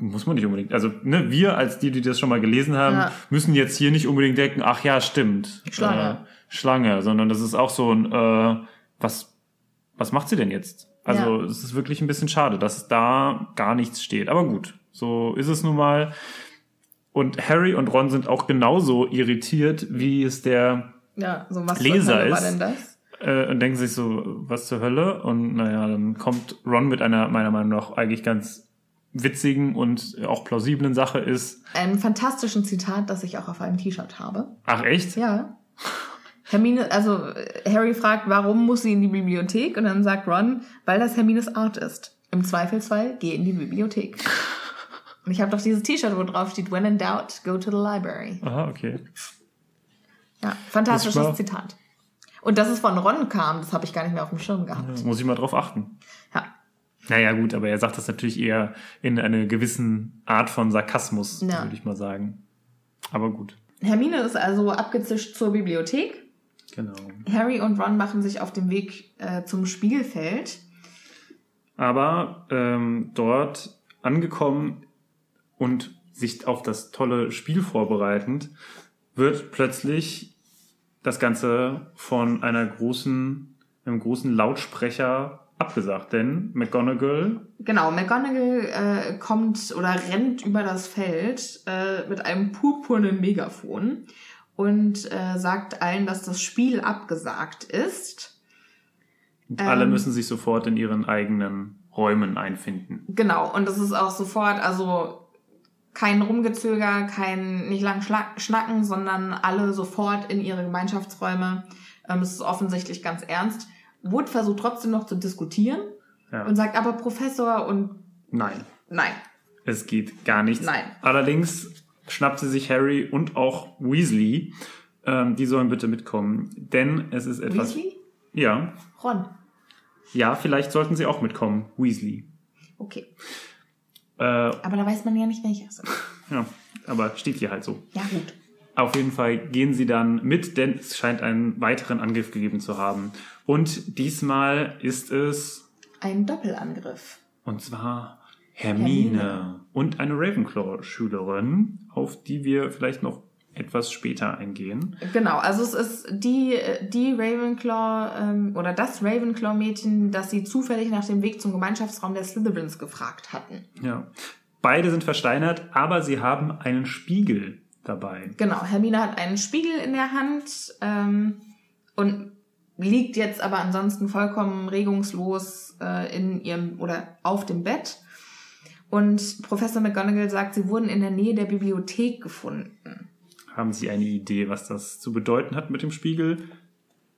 muss man nicht unbedingt, also ne, wir als die, die das schon mal gelesen haben, Ja. müssen jetzt hier nicht unbedingt denken, ach ja, stimmt. Schlange. Äh, Schlange, sondern das ist auch so ein, äh, was, was macht sie denn jetzt? Also Ja. es ist wirklich ein bisschen schade, dass da gar nichts steht. Aber gut, so ist es nun mal. Und Harry und Ron sind auch genauso irritiert, wie es der Ja, so was Leser war ist. denn das? äh, und denken sich so, was zur Hölle? Und naja, dann kommt Ron mit einer meiner Meinung nach eigentlich ganz witzigen und auch plausiblen Sache ist, Einem fantastischen Zitat, das ich auch auf einem T-Shirt habe. ach echt? Ja. Hermine, also Harry fragt, warum muss sie in die Bibliothek? Und dann sagt Ron, weil das Hermines Art ist. Im Zweifelsfall, geh in die Bibliothek. (laughs) Und ich habe doch dieses T-Shirt, wo drauf steht, when in doubt, go to the library. Aha, okay. Ja, fantastisches Zitat. Und dass es von Ron kam, das habe ich gar nicht mehr auf dem Schirm gehabt. Da muss ich mal drauf achten. Ja. Naja, gut, aber er sagt das natürlich eher in einer gewissen Art von Sarkasmus, Ja. würde ich mal sagen. Aber gut. Hermine ist also abgezischt zur Bibliothek. Genau. Harry und Ron machen sich auf den Weg äh, zum Spielfeld. Aber ähm, dort angekommen und sich auf das tolle Spiel vorbereitend, wird plötzlich das Ganze von einer großen, einem großen Lautsprecher abgesagt. Denn McGonagall, Genau, McGonagall äh, kommt oder rennt über das Feld äh, mit einem purpurnen Megafon und äh, sagt allen, dass das Spiel abgesagt ist. und alle Ähm. müssen sich sofort in ihren eigenen Räumen einfinden. Genau, und das ist auch sofort, also kein Rumgezöger, kein nicht lang schnacken, sondern alle sofort in ihre Gemeinschaftsräume. Ähm, es ist offensichtlich ganz ernst. Wood versucht trotzdem noch zu diskutieren Ja. und sagt aber Professor und Nein. nein. Es geht gar nichts. Nein. Allerdings schnappt sie sich Harry und auch Weasley. Ähm, die sollen bitte mitkommen. Denn es ist etwas. Weasley? Ja. Ron. Ja, vielleicht sollten sie auch mitkommen. Weasley. Okay. Äh, Aber da weiß man ja nicht, welche sind. (laughs) ja, aber steht hier halt so. Ja, gut. Auf jeden Fall gehen sie dann mit, denn es scheint einen weiteren Angriff gegeben zu haben. Und diesmal ist es, Ein Doppelangriff. und zwar Hermine, Hermine. und eine Ravenclaw-Schülerin, auf die wir vielleicht noch etwas später eingehen. Genau, also es ist die, die Ravenclaw ähm, oder das Ravenclaw-Mädchen, das sie zufällig nach dem Weg zum Gemeinschaftsraum der Slytherins gefragt hatten. Ja. Beide sind versteinert, aber sie haben einen Spiegel dabei. Genau, Hermine hat einen Spiegel in der Hand ähm, und liegt jetzt aber ansonsten vollkommen regungslos äh, in ihrem oder auf dem Bett. Und Professor McGonagall sagt, sie wurden in der Nähe der Bibliothek gefunden. Haben Sie eine Idee, was das zu bedeuten hat mit dem Spiegel?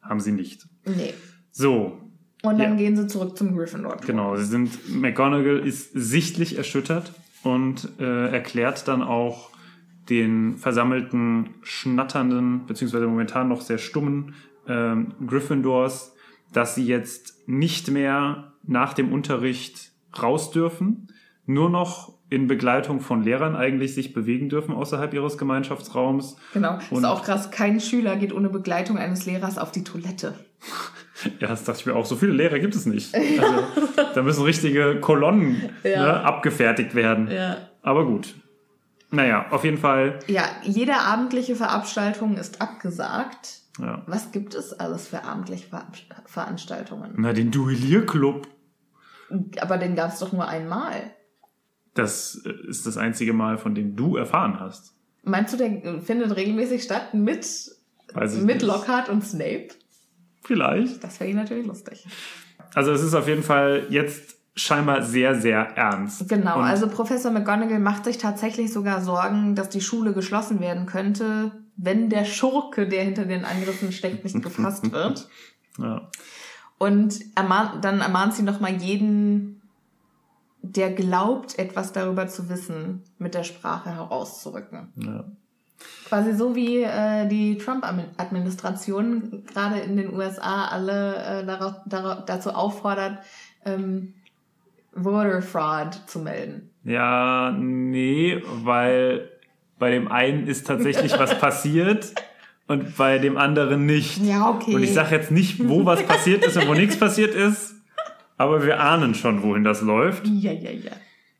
Haben Sie nicht. Nee. So, Und dann Ja. gehen sie zurück zum Gryffindor. genau. Sie sind, McGonagall ist sichtlich erschüttert und äh, erklärt dann auch den versammelten, schnatternden, beziehungsweise momentan noch sehr stummen ähm, Gryffindors, dass sie jetzt nicht mehr nach dem Unterricht raus dürfen, nur noch in Begleitung von Lehrern eigentlich sich bewegen dürfen außerhalb ihres Gemeinschaftsraums. Genau. Und- ist auch krass. Kein Schüler geht ohne Begleitung eines Lehrers auf die Toilette. (laughs) Ja, das dachte ich mir auch. So viele Lehrer gibt es nicht. Also, da müssen richtige Kolonnen (laughs) Ja. ne, abgefertigt werden. Ja. Aber gut. Naja, auf jeden Fall. Ja, jede abendliche Veranstaltung ist abgesagt. Ja. Was gibt es alles für abendliche Ver Veranstaltungen? Na, den Duellierclub. Aber den gab es doch nur einmal. Das äh, ist das einzige Mal, von dem du erfahren hast. Meinst du, der findet regelmäßig statt mit, mit nicht. Lockhart und Snape? Vielleicht. Das wäre natürlich lustig. Also es ist auf jeden Fall jetzt scheinbar sehr, sehr ernst. Genau, Und also Professor McGonagall macht sich tatsächlich sogar Sorgen, dass die Schule geschlossen werden könnte, wenn der Schurke, der hinter den Angriffen steckt, nicht gefasst (laughs) wird. Ja. Und ermahnt, dann ermahnt sie nochmal jeden, der glaubt, etwas darüber zu wissen, mit der Sprache herauszurücken. Ja. Quasi so wie äh, die Trump-Administration gerade in den USA alle äh, darauf, darauf, dazu auffordert, ähm, Voter Fraud zu melden. Ja, nee, weil bei dem einen ist tatsächlich was passiert und bei dem anderen nicht. Ja, okay. Und ich sage jetzt nicht, wo was passiert ist und wo nichts passiert ist, aber wir ahnen schon, wohin das läuft. Ja, ja, ja.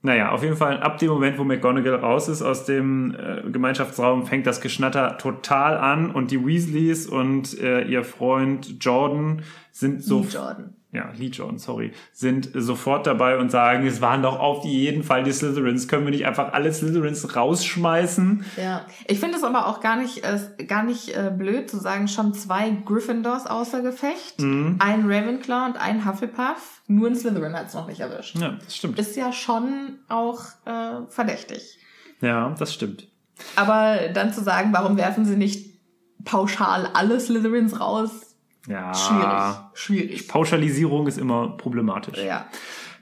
Naja, auf jeden Fall ab dem Moment, wo McGonagall raus ist aus dem äh, Gemeinschaftsraum, fängt das Geschnatter total an und die Weasleys und äh, ihr Freund Jordan sind so Lee Jordan. ja, Lee Jordan, sorry, sind sofort dabei und sagen, es waren doch auf jeden Fall die Slytherins. Können wir nicht einfach alle Slytherins rausschmeißen? Ja, ich finde es aber auch gar nicht, äh, gar nicht äh, blöd zu sagen, schon zwei Gryffindors außer Gefecht, Mhm. ein Ravenclaw und ein Hufflepuff. Nur ein Slytherin hat es noch nicht erwischt. Ja, das stimmt. Ist ja schon auch äh, verdächtig. Ja, das stimmt. Aber dann zu sagen, warum werfen sie nicht pauschal alle Slytherins raus? Ja. Schwierig. Schwierig. Pauschalisierung ist immer problematisch. Ja.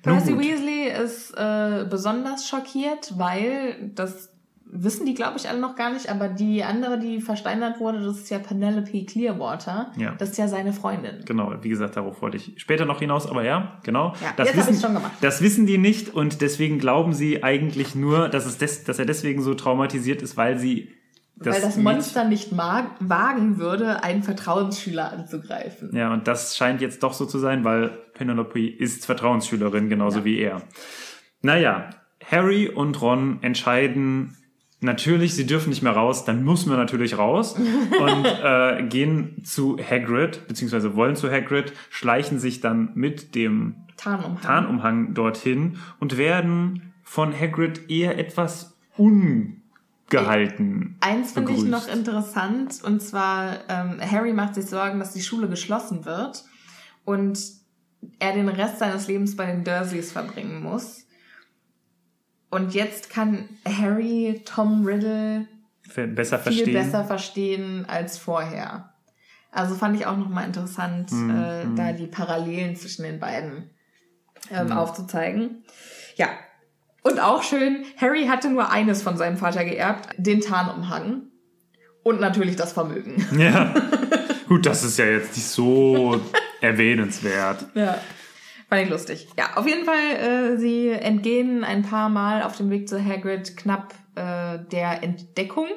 Percy. Weasley ist äh, besonders schockiert, weil das wissen die, glaube ich, alle noch gar nicht, aber die andere, die versteinert wurde, das ist ja Penelope Clearwater. Ja. Das ist ja seine Freundin. Genau, wie gesagt, darauf wollte ich später noch hinaus, aber ja, genau. Ja, das, jetzt wissen, schon gemacht. das wissen die nicht und deswegen glauben sie eigentlich nur, dass, es des, dass er deswegen so traumatisiert ist, weil sie das, weil das Mädchen- Monster nicht mag, wagen würde, einen Vertrauensschüler anzugreifen. Ja, und das scheint jetzt doch so zu sein, weil Penelope ist Vertrauensschülerin, genauso Ja. wie er. Naja, Harry und Ron entscheiden natürlich, sie dürfen nicht mehr raus, dann muss man natürlich raus (laughs) und äh, gehen zu Hagrid, beziehungsweise wollen zu Hagrid, schleichen sich dann mit dem Tarnumhang. Tarnumhang dorthin und werden von Hagrid eher etwas ungehalten. Eins finde ich noch interessant, und zwar ähm, Harry macht sich Sorgen, dass die Schule geschlossen wird und er den Rest seines Lebens bei den Dursleys verbringen muss. Und jetzt kann Harry Tom Riddle besser viel verstehen. besser verstehen als vorher. Also fand ich auch nochmal interessant, Mhm, äh, da die Parallelen zwischen den beiden ähm, aufzuzeigen. Ja. Und auch schön, Harry hatte nur eines von seinem Vater geerbt, den Tarnumhang. Und natürlich das Vermögen. (laughs) Ja. Gut, das ist ja jetzt nicht so (laughs) erwähnenswert. Ja. Fand ich lustig. Ja, auf jeden Fall, äh, sie entgehen ein paar Mal auf dem Weg zu Hagrid knapp äh, der Entdeckung.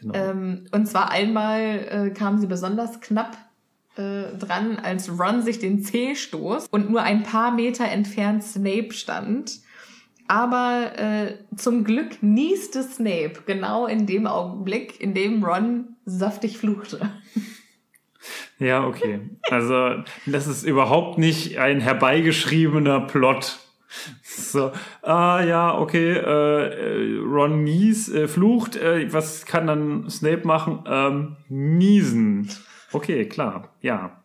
Genau. Ähm, und zwar einmal äh, kamen sie besonders knapp äh, dran, als Ron sich den Zeh stoß und nur ein paar Meter entfernt Snape stand. Aber äh, zum Glück nieste Snape genau in dem Augenblick, in dem Ron saftig fluchte. Ja, okay. Also, das ist überhaupt nicht ein herbeigeschriebener Plot. So, ah ja, okay, äh, äh, Ron Nies äh, flucht, äh, was kann dann Snape machen? Ähm, niesen. Okay, klar, ja.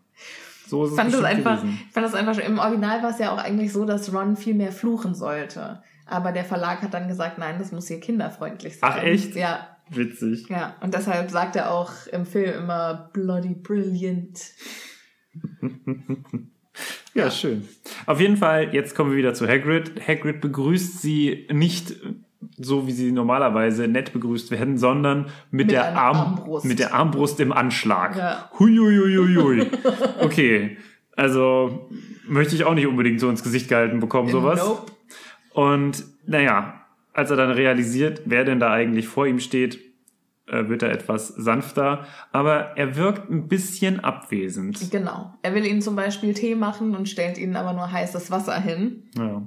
So ist Ich fand es das einfach, gewesen. ich fand das einfach, im Original war es ja auch eigentlich so, dass Ron viel mehr fluchen sollte. Aber der Verlag hat dann gesagt, nein, das muss hier kinderfreundlich sein. Ach, echt? Ja, Witzig. ja. Und deshalb sagt er auch im Film immer bloody brilliant. (laughs) Ja, schön. Auf jeden Fall, jetzt kommen wir wieder zu Hagrid. Hagrid begrüßt sie nicht so, wie sie normalerweise nett begrüßt werden, sondern mit, Mit der Arm Armbrust. mit der Armbrust im Anschlag. Ja. Huiuiuiui. (laughs) Okay, also möchte ich auch nicht unbedingt so ins Gesicht gehalten bekommen, sowas. Nope. Und naja, als er dann realisiert, wer denn da eigentlich vor ihm steht, äh, wird er etwas sanfter, aber er wirkt ein bisschen abwesend. Genau. Er will ihnen zum Beispiel Tee machen und stellt ihnen aber nur heißes Wasser hin. Ja.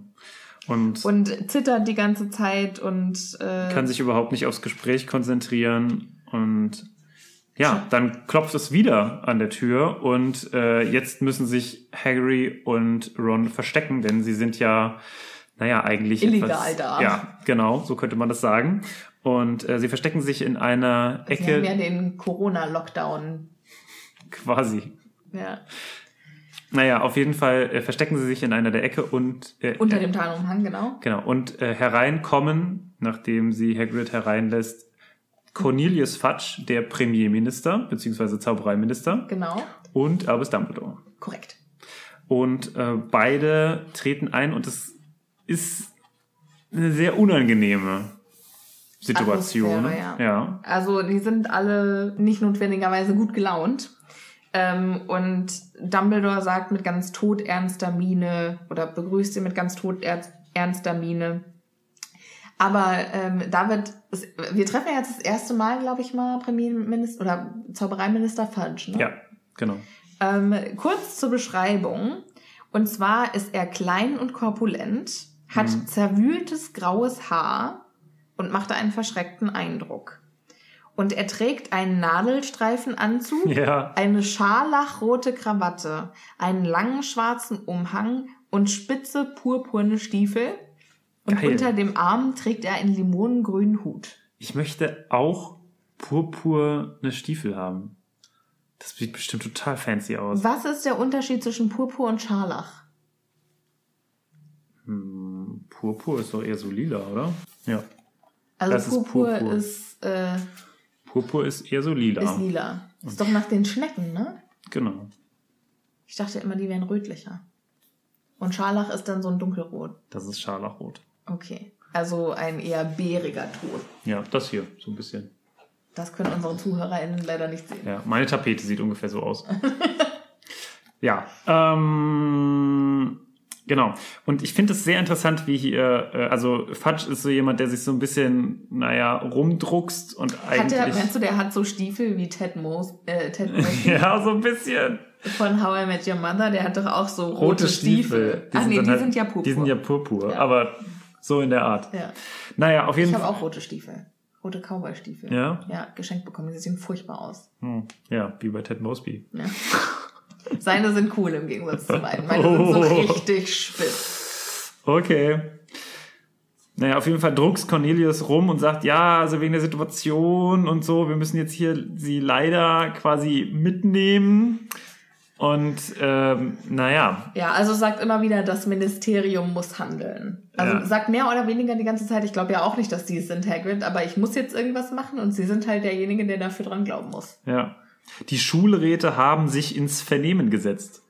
Und, Und zittert die ganze Zeit und äh, kann sich überhaupt nicht aufs Gespräch konzentrieren und ja, dann klopft es wieder an der Tür und äh, jetzt müssen sich Harry und Ron verstecken, denn sie sind ja, naja, eigentlich Illegal etwas, da. Ja, genau, so könnte man das sagen. Und äh, sie verstecken sich in einer sie Ecke haben ja den Corona-Lockdown. quasi. Ja. Naja, auf jeden Fall äh, verstecken sie sich in einer der Ecke und äh, Unter dem Tarnumhang, genau. Genau, und äh, hereinkommen, nachdem sie Hagrid hereinlässt, Cornelius Fudge, der Premierminister, beziehungsweise Zaubereiminister, Genau. und Albus Dumbledore. Korrekt. Und äh, beide treten ein und es ist eine sehr unangenehme Situation. Atmosphäre, ja. ja. Also die sind alle nicht notwendigerweise gut gelaunt. Ähm, und Dumbledore sagt mit ganz todernster Miene oder begrüßt ihn mit ganz todernster Miene. Aber ähm, da wird, es, wir treffen ja jetzt das erste Mal, glaube ich mal, Premierminister oder Zaubereiminister Fudge, ne? Ja, genau. Ähm, kurz zur Beschreibung. Und zwar ist er klein und korpulent, hat Mhm. zerwühltes graues Haar und macht einen verschreckten Eindruck. Und er trägt einen Nadelstreifenanzug, Ja. eine scharlachrote Krawatte, einen langen schwarzen Umhang und spitze purpurne Stiefel. Und Geil. unter dem Arm trägt er einen limonengrünen Hut. Ich möchte auch purpurne Stiefel haben. Das sieht bestimmt total fancy aus. Was ist der Unterschied zwischen Purpur und Scharlach? Hm, Purpur ist doch eher so lila, oder? Ja. Also Das ist Purpur, Purpur. ist, äh, Purpur ist eher so lila. ist lila. Ist doch nach den Schnecken, ne? Genau. Ich dachte immer, die wären rötlicher. Und Scharlach ist dann so ein dunkelrot. Das ist scharlachrot. Okay. Also ein eher bäriger Ton. Ja, das hier, so ein bisschen. Das können unsere ZuhörerInnen leider nicht sehen. Ja, meine Tapete sieht ungefähr so aus. (laughs) ja, ähm, genau. Und ich finde es sehr interessant, wie hier, äh, also Fudge ist so jemand, der sich so ein bisschen, naja, rumdruckst und Hat eigentlich. der, meinst du, der hat so Stiefel wie Ted Mos, äh, Ted (laughs) ja, so ein bisschen. von How I Met Your Mother? Der hat doch auch so rote, Rote Stiefel. Stiefel. Ach nee, die halt- sind ja purpur. Die sind ja purpur, Ja. aber so in der Art. ja. Naja, auf jeden Ich Fall. habe auch rote Stiefel. Rote Cowboy-Stiefel. Ja? Ja, geschenkt bekommen. Die sehen furchtbar aus. Hm, ja, wie bei Ted Mosby. Ja. (laughs) Seine sind cool im Gegensatz zu meinen. Meine sind so Oh. richtig spitz. Okay. Naja, auf jeden Fall druckst Cornelius rum und sagt, ja, also wegen der Situation und so, wir müssen jetzt hier sie leider quasi mitnehmen. Und ähm, naja, Ja, also sagt immer wieder, das Ministerium muss handeln. Also Ja. sagt mehr oder weniger die ganze Zeit, ich glaube ja auch nicht, dass die es sind, Hagrid, aber ich muss jetzt irgendwas machen und sie sind halt derjenige, der dafür dran glauben muss. ja. Die Schulräte haben sich ins Vernehmen gesetzt.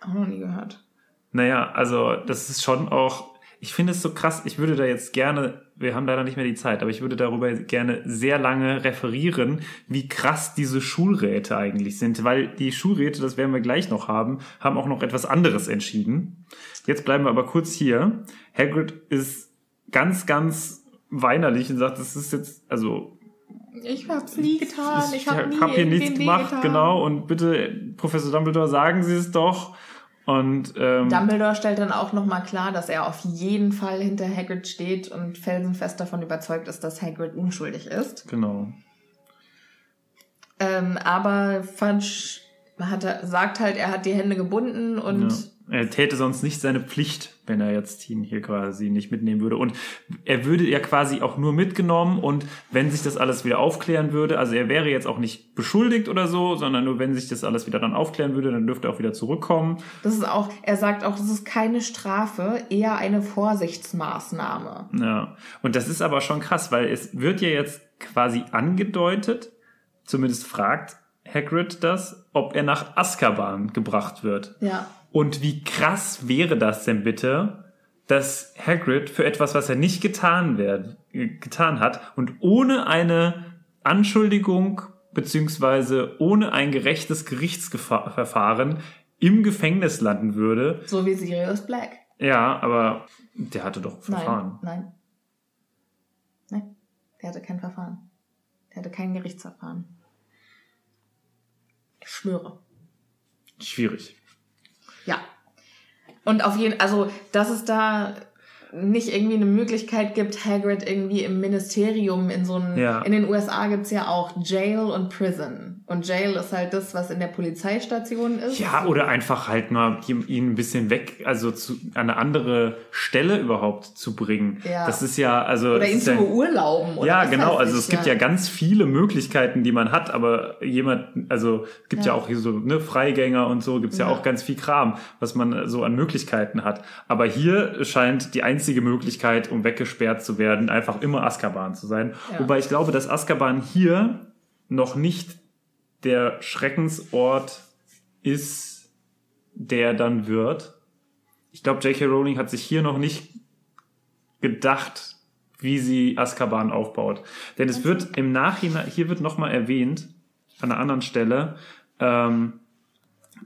Auch noch nie gehört. Naja, also das ist schon auch, ich finde es so krass, ich würde da jetzt gerne, wir haben leider nicht mehr die Zeit, aber ich würde darüber gerne sehr lange referieren, wie krass diese Schulräte eigentlich sind, weil die Schulräte, das werden wir gleich noch haben, haben auch noch etwas anderes entschieden. Jetzt bleiben wir aber kurz hier. Hagrid ist ganz, ganz weinerlich und sagt, das ist jetzt, also Ich hab's nie getan. ich, Ich hab nie hab hier nichts gemacht, wehgetan. genau, und bitte, Professor Dumbledore, sagen Sie es doch. Und ähm, Dumbledore stellt dann auch nochmal klar, dass er auf jeden Fall hinter Hagrid steht und felsenfest davon überzeugt ist, dass Hagrid unschuldig ist. genau. Ähm, aber Fudge hat, sagt halt, er hat die Hände gebunden und Ja. Er täte sonst nicht seine Pflicht, wenn er jetzt ihn hier quasi nicht mitnehmen würde. Und er würde ja quasi auch nur mitgenommen und wenn sich das alles wieder aufklären würde, also er wäre jetzt auch nicht beschuldigt oder so, sondern nur wenn sich das alles wieder dann aufklären würde, dann dürfte er auch wieder zurückkommen. das ist auch, er sagt auch, das ist keine Strafe, eher eine Vorsichtsmaßnahme. Ja. Und das ist aber schon krass, weil es wird ja jetzt quasi angedeutet, zumindest fragt Hagrid das, ob er nach Azkaban gebracht wird. Ja. Und wie krass wäre das denn bitte, dass Hagrid für etwas, was er nicht getan, werd, getan hat und ohne eine Anschuldigung beziehungsweise ohne ein gerechtes Gerichtsverfahren im Gefängnis landen würde. So wie Sirius Black. Ja, aber der hatte doch Verfahren. Nein, nein. Nein, der hatte kein Verfahren. Der hatte kein Gerichtsverfahren. Ich schwöre. Schwierig. Und auf jeden also, dass es da nicht irgendwie eine Möglichkeit gibt, Hagrid irgendwie im Ministerium in so einem, Ja. in den USA gibt's ja auch Jail und Prison. Und Jail ist halt das, was in der Polizeistation ist. Ja, oder einfach halt mal ihn ein bisschen weg, also zu, an eine andere Stelle überhaupt zu bringen. Ja. Das ist ja, also. Oder ihn zu ja, beurlauben. Oder Ja, genau. Also ich, es gibt ja. ganz viele Möglichkeiten, die man hat, aber jemand, also es gibt ja, Ja. auch hier so ne, Freigänger und so, gibt's ja. Ja. auch ganz viel Kram, was man so an Möglichkeiten hat. Aber hier scheint die einzige Möglichkeit, um weggesperrt zu werden, einfach immer Azkaban zu sein. Ja. Wobei ich glaube, dass Azkaban hier noch nicht der Schreckensort ist, der dann wird. Ich glaube, J.K. Rowling hat sich hier noch nicht gedacht, wie sie Azkaban aufbaut. Denn es wird im Nachhinein, hier wird nochmal erwähnt, an einer anderen Stelle, ähm,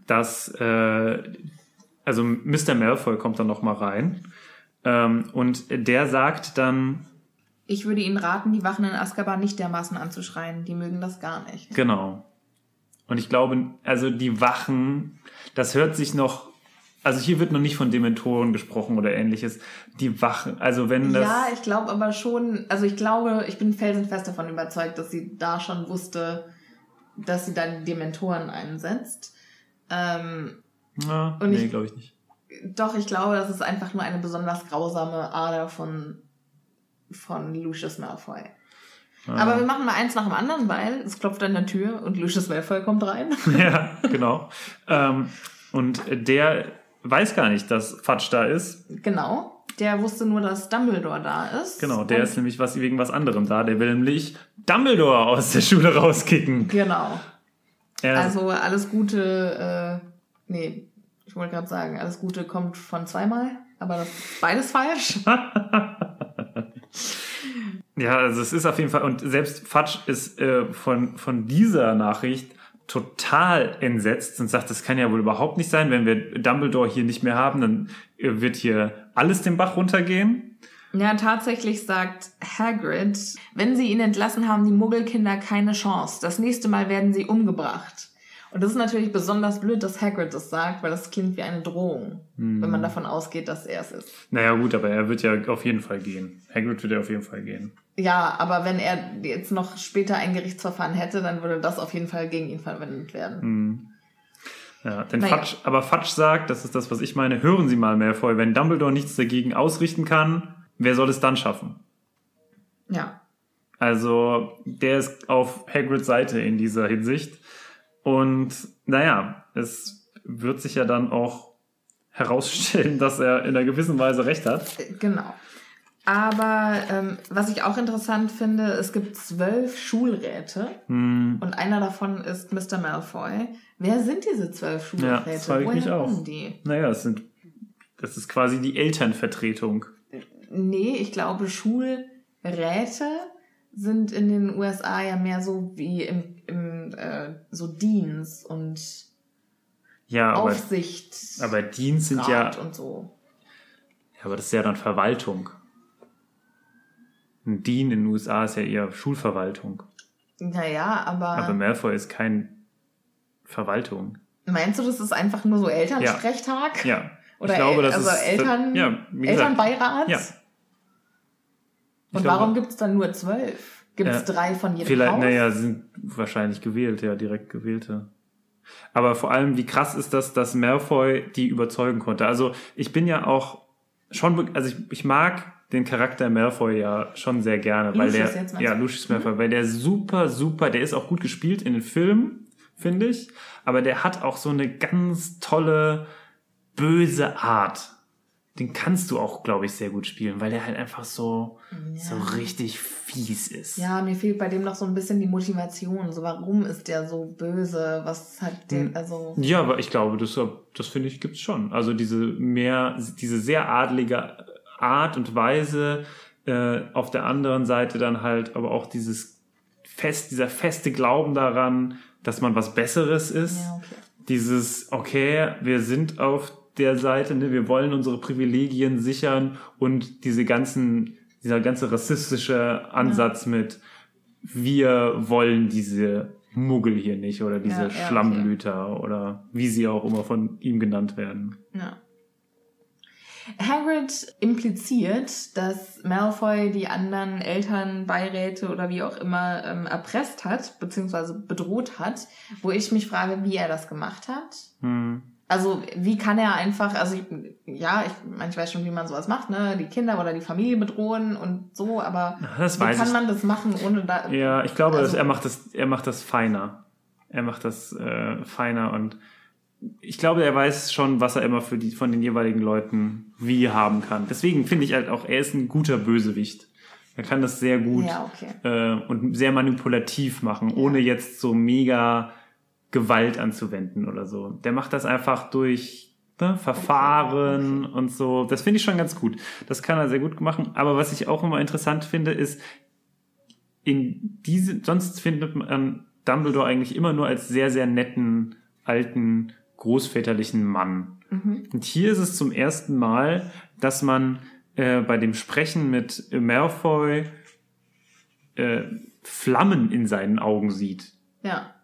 dass äh, also Mr. Malfoy kommt dann noch mal rein ähm, und der sagt dann Ich würde Ihnen raten, die Wachen in Azkaban nicht dermaßen anzuschreien. Die mögen das gar nicht. Genau. Und ich glaube, also die Wachen, das hört sich noch, also hier wird noch nicht von Dementoren gesprochen oder ähnliches. Die Wachen, also wenn das. Ja, ich glaube aber schon, also ich glaube, ich bin felsenfest davon überzeugt, dass sie da schon wusste, dass sie dann Dementoren einsetzt. Ähm, Na, und nee, glaube ich nicht. doch, ich glaube, das ist einfach nur eine besonders grausame Ader von, von Lucius Malfoy. Aber wir machen mal eins nach dem anderen, weil es klopft an der Tür und Lucius Malfoy kommt rein. (laughs) ja, genau. ähm, und der weiß gar nicht, dass Fatsch da ist. genau. Der wusste nur, dass Dumbledore da ist. Genau, der und, ist nämlich was wegen was anderem da. Der will nämlich Dumbledore aus der Schule rauskicken. Genau. Er, Also alles Gute, äh, nee, ich wollte gerade sagen, alles Gute kommt von zweimal, aber das ist beides falsch. (laughs) Ja, also es ist auf jeden Fall, und selbst Fatsch ist äh, von, von dieser Nachricht total entsetzt und sagt, das kann ja wohl überhaupt nicht sein, wenn wir Dumbledore hier nicht mehr haben, dann äh, wird hier alles den Bach runtergehen. Ja, tatsächlich sagt Hagrid, wenn sie ihn entlassen haben, die Muggelkinder keine Chance. Das nächste Mal werden sie umgebracht. Und das ist natürlich besonders blöd, dass Hagrid das sagt, weil das klingt wie eine Drohung, wenn man davon ausgeht, dass er es ist. Naja gut, aber er wird ja auf jeden Fall gehen. Hagrid wird ja auf jeden Fall gehen. Ja, aber wenn er jetzt noch später ein Gerichtsverfahren hätte, dann würde das auf jeden Fall gegen ihn verwendet werden. Ja, denn Naja. Fatsch, aber Fatsch sagt, das ist das, was ich meine, hören Sie mal, Malfoy, wenn Dumbledore nichts dagegen ausrichten kann, wer soll es dann schaffen? Ja. Also, der ist auf Hagrids Seite in dieser Hinsicht. Und naja, es wird sich ja dann auch herausstellen, (laughs) dass er in einer gewissen Weise recht hat. Genau. Aber ähm, was ich auch interessant finde, es gibt zwölf Schulräte Hm, und einer davon ist Mr. Malfoy. Wer sind diese zwölf Ja, Schulräte? das frage ich Woher mich auch. die? naja, es sind, das ist quasi die Elternvertretung. Nee, ich glaube, Schulräte sind in den USA ja mehr so wie im, im äh, so Dienst und Ja, aber, Aufsicht. aber Dienst sind ja, Rat und so. ja, aber das ist ja dann Verwaltung. Ein Dean in den USA ist ja eher Schulverwaltung. Naja, aber, Aber Malfoy ist kein Verwaltung. meinst du, das ist einfach nur so Elternsprechtag? Ja. Oder ich glaube, das also ist, Eltern, ja, gesagt, Elternbeirat? Ja. Und glaube- warum gibt's dann nur zwölf? Gibt's Ja, drei von jedem Vielleicht, Haus? naja, sind wahrscheinlich gewählt, ja, direkt gewählte. Aber vor allem, wie krass ist das, dass Malfoy die überzeugen konnte. Also ich bin ja auch schon, also ich, ich mag den Charakter Malfoy ja schon sehr gerne, weil Lucius der, ja? Mhm. Lucius Malfoy, weil der super, super, der ist auch gut gespielt in den Filmen, finde ich, aber der hat auch so eine ganz tolle, böse Art. Den kannst du auch, glaube ich, sehr gut spielen, weil der halt einfach so, so richtig fies ist. Ja, mir fehlt bei dem noch so ein bisschen die Motivation. So, warum ist der so böse? Was hat der, Hm. also, Ja, aber ich glaube, das, das finde ich gibt's schon. Also diese mehr, diese sehr adlige Art und Weise, äh, auf der anderen Seite dann halt aber auch dieses fest, dieser feste Glauben daran, dass man was Besseres ist. ja, okay. Dieses, okay, wir sind auf der Seite, ne, wir wollen unsere Privilegien sichern und diese ganzen, dieser ganze rassistische Ansatz mit, wir wollen diese Muggel hier nicht oder diese Ja, ja, okay. Schlammblüter oder wie sie auch immer von ihm genannt werden. Ja. Hagrid impliziert, dass Malfoy die anderen Eltern, Beiräte oder wie auch immer ähm, erpresst hat, beziehungsweise bedroht hat, wo ich mich frage, wie er das gemacht hat. Hm. Also wie kann er einfach, also ich, ja, ich, ich weiß schon, wie man sowas macht, ne, die Kinder oder die Familie bedrohen und so, aber Das wie kann ich. man das machen, ohne da, Ja, ich glaube, Also- er macht das, er macht das feiner. Er macht das äh, feiner und ich glaube, er weiß schon, was er immer für die von den jeweiligen Leuten wie haben kann. Deswegen finde ich halt auch, er ist ein guter Bösewicht. Er kann das sehr gut Ja, okay. äh, und sehr manipulativ machen, ohne jetzt so mega Gewalt anzuwenden oder so. Der macht das einfach durch ne, Verfahren und so. Das finde ich schon ganz gut. Das kann er sehr gut machen. Aber was ich auch immer interessant finde, ist, in diese, sonst findet man Dumbledore eigentlich immer nur als sehr, sehr netten, alten, großväterlichen Mann. Und hier ist es zum ersten Mal, dass man äh, bei dem Sprechen mit Malfoy äh, Flammen in seinen Augen sieht. Ja.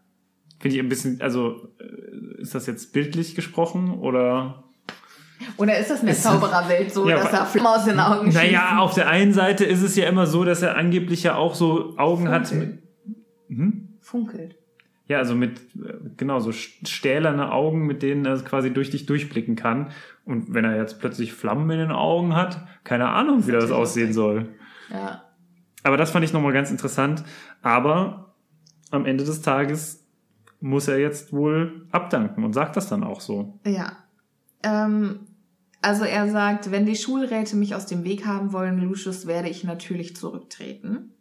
Finde ich ein bisschen, also äh, ist das jetzt bildlich gesprochen oder? Oder ist das in der Zaubererwelt so, Ja, dass er Flammen aus den Augen schießt? Naja, auf der einen Seite ist es ja immer so, dass er angeblich ja auch so Augen hat mit, Funkelt. ja, also mit, äh, genau, so st- stählerne Augen, mit denen er quasi durch dich durchblicken kann. Und wenn er jetzt plötzlich Flammen in den Augen hat, keine Ahnung, wie das aussehen soll. Ja. Aber das fand ich nochmal ganz interessant. Aber am Ende des Tages muss er jetzt wohl abdanken und sagt das dann auch so. Ja. Ähm, also er sagt, wenn die Schulräte mich aus dem Weg haben wollen, Lucius, werde ich natürlich zurücktreten.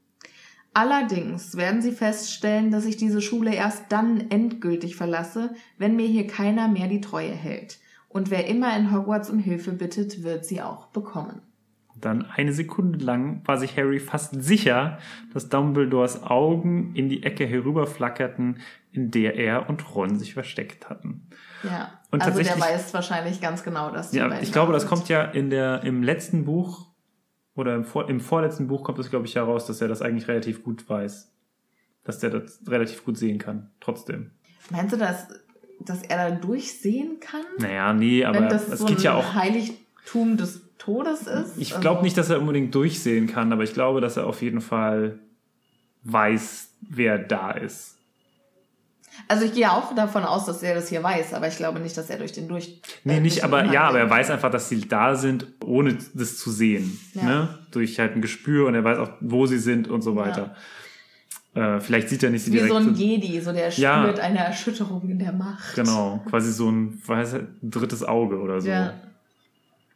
Allerdings werden sie feststellen, dass ich diese Schule erst dann endgültig verlasse, wenn mir hier keiner mehr die Treue hält. Und wer immer in Hogwarts um Hilfe bittet, wird sie auch bekommen. Dann eine Sekunde lang war sich Harry fast sicher, dass Dumbledores Augen in die Ecke herüberflackerten, in der er und Ron sich versteckt hatten. Ja. Und also der weiß wahrscheinlich ganz genau, dass die Ja, ich glaube, da das kommt ja in der, im letzten Buch oder im, vor, im vorletzten Buch kommt es, glaube ich, heraus, dass er das eigentlich relativ gut weiß. Dass der das relativ gut sehen kann, trotzdem. Meinst du, dass, dass er da durchsehen kann? Naja, nee, aber das es so geht ja auch. Heiligtum des Todes ist? Ich Also- glaube nicht, dass er unbedingt durchsehen kann, aber ich glaube, dass er auf jeden Fall weiß, wer da ist. Also ich gehe auch davon aus, dass er das hier weiß, aber ich glaube nicht, dass er durch den durch. Nee, äh, nicht, aber ja, aber er weiß einfach, dass sie da sind, ohne das zu sehen. Ja. Ne? Durch halt ein Gespür und er weiß auch, wo sie sind und so weiter. Äh, vielleicht sieht er nicht sie Wie direkt. so ein Jedi, so der Ja. spürt eine Erschütterung in der Macht. Genau, quasi so ein, weiß drittes Auge oder so. Ja.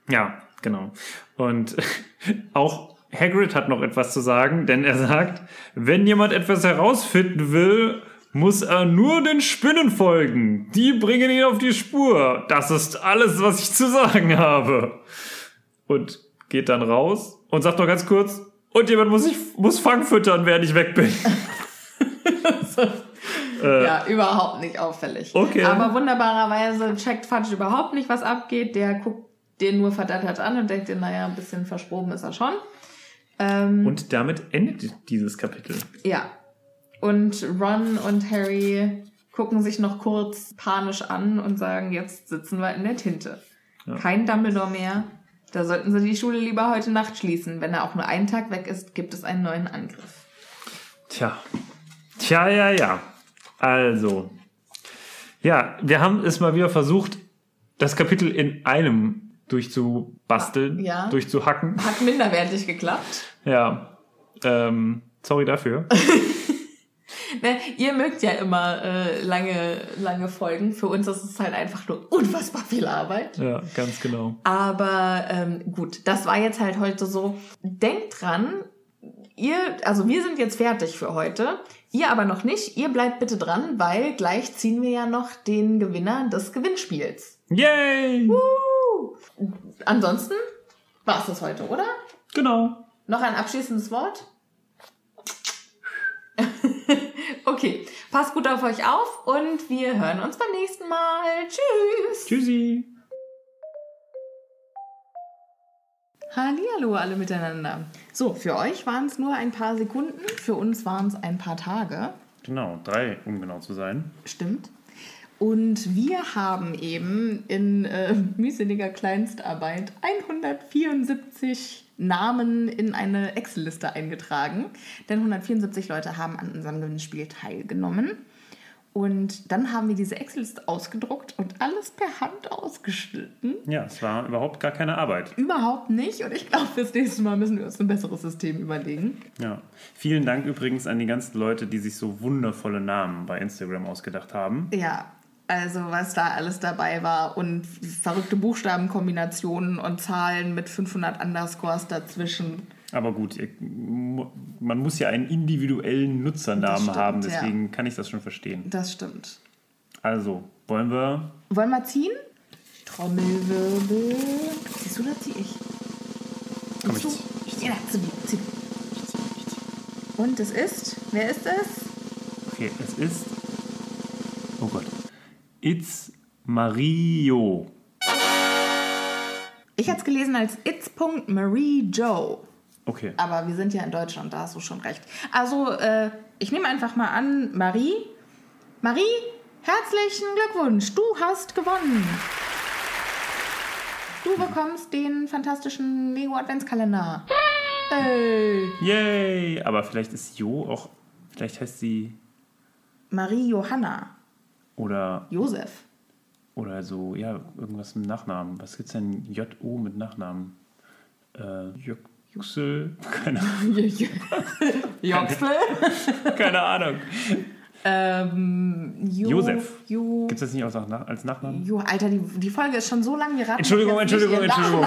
Ja, genau. Und (laughs) auch Hagrid hat noch etwas zu sagen, denn er sagt, wenn jemand etwas herausfinden will, muss er nur den Spinnen folgen. Die bringen ihn auf die Spur. Das ist alles, was ich zu sagen habe. Und geht dann raus und sagt noch ganz kurz, und jemand muss, ich, muss Fang füttern, während ich weg bin. (laughs) Äh, Ja, überhaupt nicht auffällig. Okay. Aber wunderbarerweise checkt Fudge überhaupt nicht, was abgeht. Der guckt den nur verdattert an und denkt, dir, naja, ein bisschen verschroben ist er schon. Ähm, Und damit endet dieses Kapitel. Ja. Und Ron und Harry gucken sich noch kurz panisch an und sagen, jetzt sitzen wir in der Tinte. Ja. Kein Dumbledore mehr. Da sollten sie die Schule lieber heute Nacht schließen. Wenn er auch nur einen Tag weg ist, gibt es einen neuen Angriff. Tja. Tja, ja, ja. Also. Ja, wir haben es mal wieder versucht, das Kapitel in einem durchzubasteln, Ja. durchzuhacken. Hat minderwertig geklappt. Ja. Ähm, sorry dafür. (laughs) Ne, ihr mögt ja immer äh, lange, lange Folgen. Für uns ist es halt einfach nur unfassbar viel Arbeit. Ja, ganz genau. Aber ähm, gut, das war jetzt halt heute so. Denkt dran, ihr, also wir sind jetzt fertig für heute. Ihr aber noch nicht. Ihr bleibt bitte dran, weil gleich ziehen wir ja noch den Gewinner des Gewinnspiels. Yay! Uh. Ansonsten war es das heute, oder? Genau. Noch ein abschließendes Wort? (laughs) okay, passt gut auf euch auf und wir hören uns beim nächsten Mal. Tschüss! Tschüssi. Hallihallo alle miteinander. So, für euch waren es nur ein paar Sekunden, für uns waren es ein paar Tage. Genau, drei, um genau zu sein. Stimmt. Und wir haben eben in äh, mühseliger Kleinstarbeit 174 Namen in eine Excel-Liste eingetragen. Denn 174 Leute haben an unserem Gewinnspiel teilgenommen. Und dann haben wir diese Excel-Liste ausgedruckt und alles per Hand ausgeschnitten. Ja, es war überhaupt gar keine Arbeit. Überhaupt nicht. Und ich glaube, fürs nächste Mal müssen wir uns ein besseres System überlegen. Ja. Vielen Dank übrigens an die ganzen Leute, die sich so wundervolle Namen bei Instagram ausgedacht haben. Ja, also was da alles dabei war und verrückte Buchstabenkombinationen und Zahlen mit 500 Underscores dazwischen. Aber gut, man muss ja einen individuellen Nutzernamen stimmt, haben, ja. deswegen kann ich das schon verstehen. Das stimmt. Also, wollen wir. Wollen wir ziehen? Trommelwirbel. Ziehst du oder zieh ich? Komm, ich zieh, ich zieh. Ja, zieh, zieh. Und es ist, wer ist es? Okay, es ist. Oh Gott. It's Mario. Ich hätte es gelesen als It's. Marie Joe. Okay. Aber wir sind ja in Deutschland, da hast du schon recht. Also, äh, ich nehme einfach mal an, Marie. Marie, herzlichen Glückwunsch, du hast gewonnen. Du bekommst den fantastischen Lego Adventskalender. Hey. Yay! Aber vielleicht ist Jo auch, vielleicht heißt sie Marie Johanna. Oder Josef. oder so, ja, irgendwas mit Nachnamen. Was gibt's denn J-O mit Nachnamen? Äh, Yüksel? (laughs) Keine, Joxel. (laughs) (laughs) keine Ahnung. ähm, jo, Josef. Jo, Gibt's das nicht auch als Nachnamen? jo, Alter, die, die Folge ist schon so lang geraten. Entschuldigung, Entschuldigung, Entschuldigung.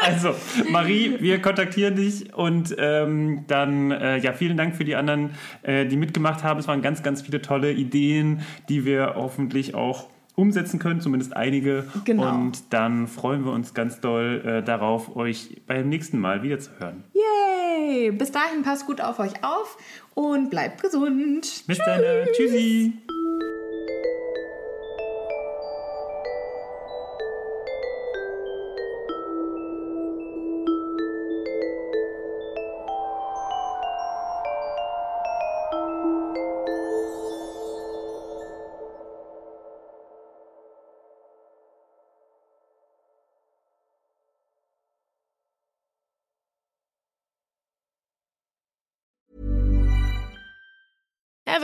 Also, Marie, wir kontaktieren dich und ähm, dann, äh, ja, vielen Dank für die anderen, äh, die mitgemacht haben. Es waren ganz, ganz viele tolle Ideen, die wir hoffentlich auch umsetzen können, zumindest einige. Genau. Und dann freuen wir uns ganz doll äh, darauf, euch beim nächsten Mal wieder zu hören. Yay! Bis dahin passt gut auf euch auf und bleibt gesund. Bis dann. äh, Tschüssi.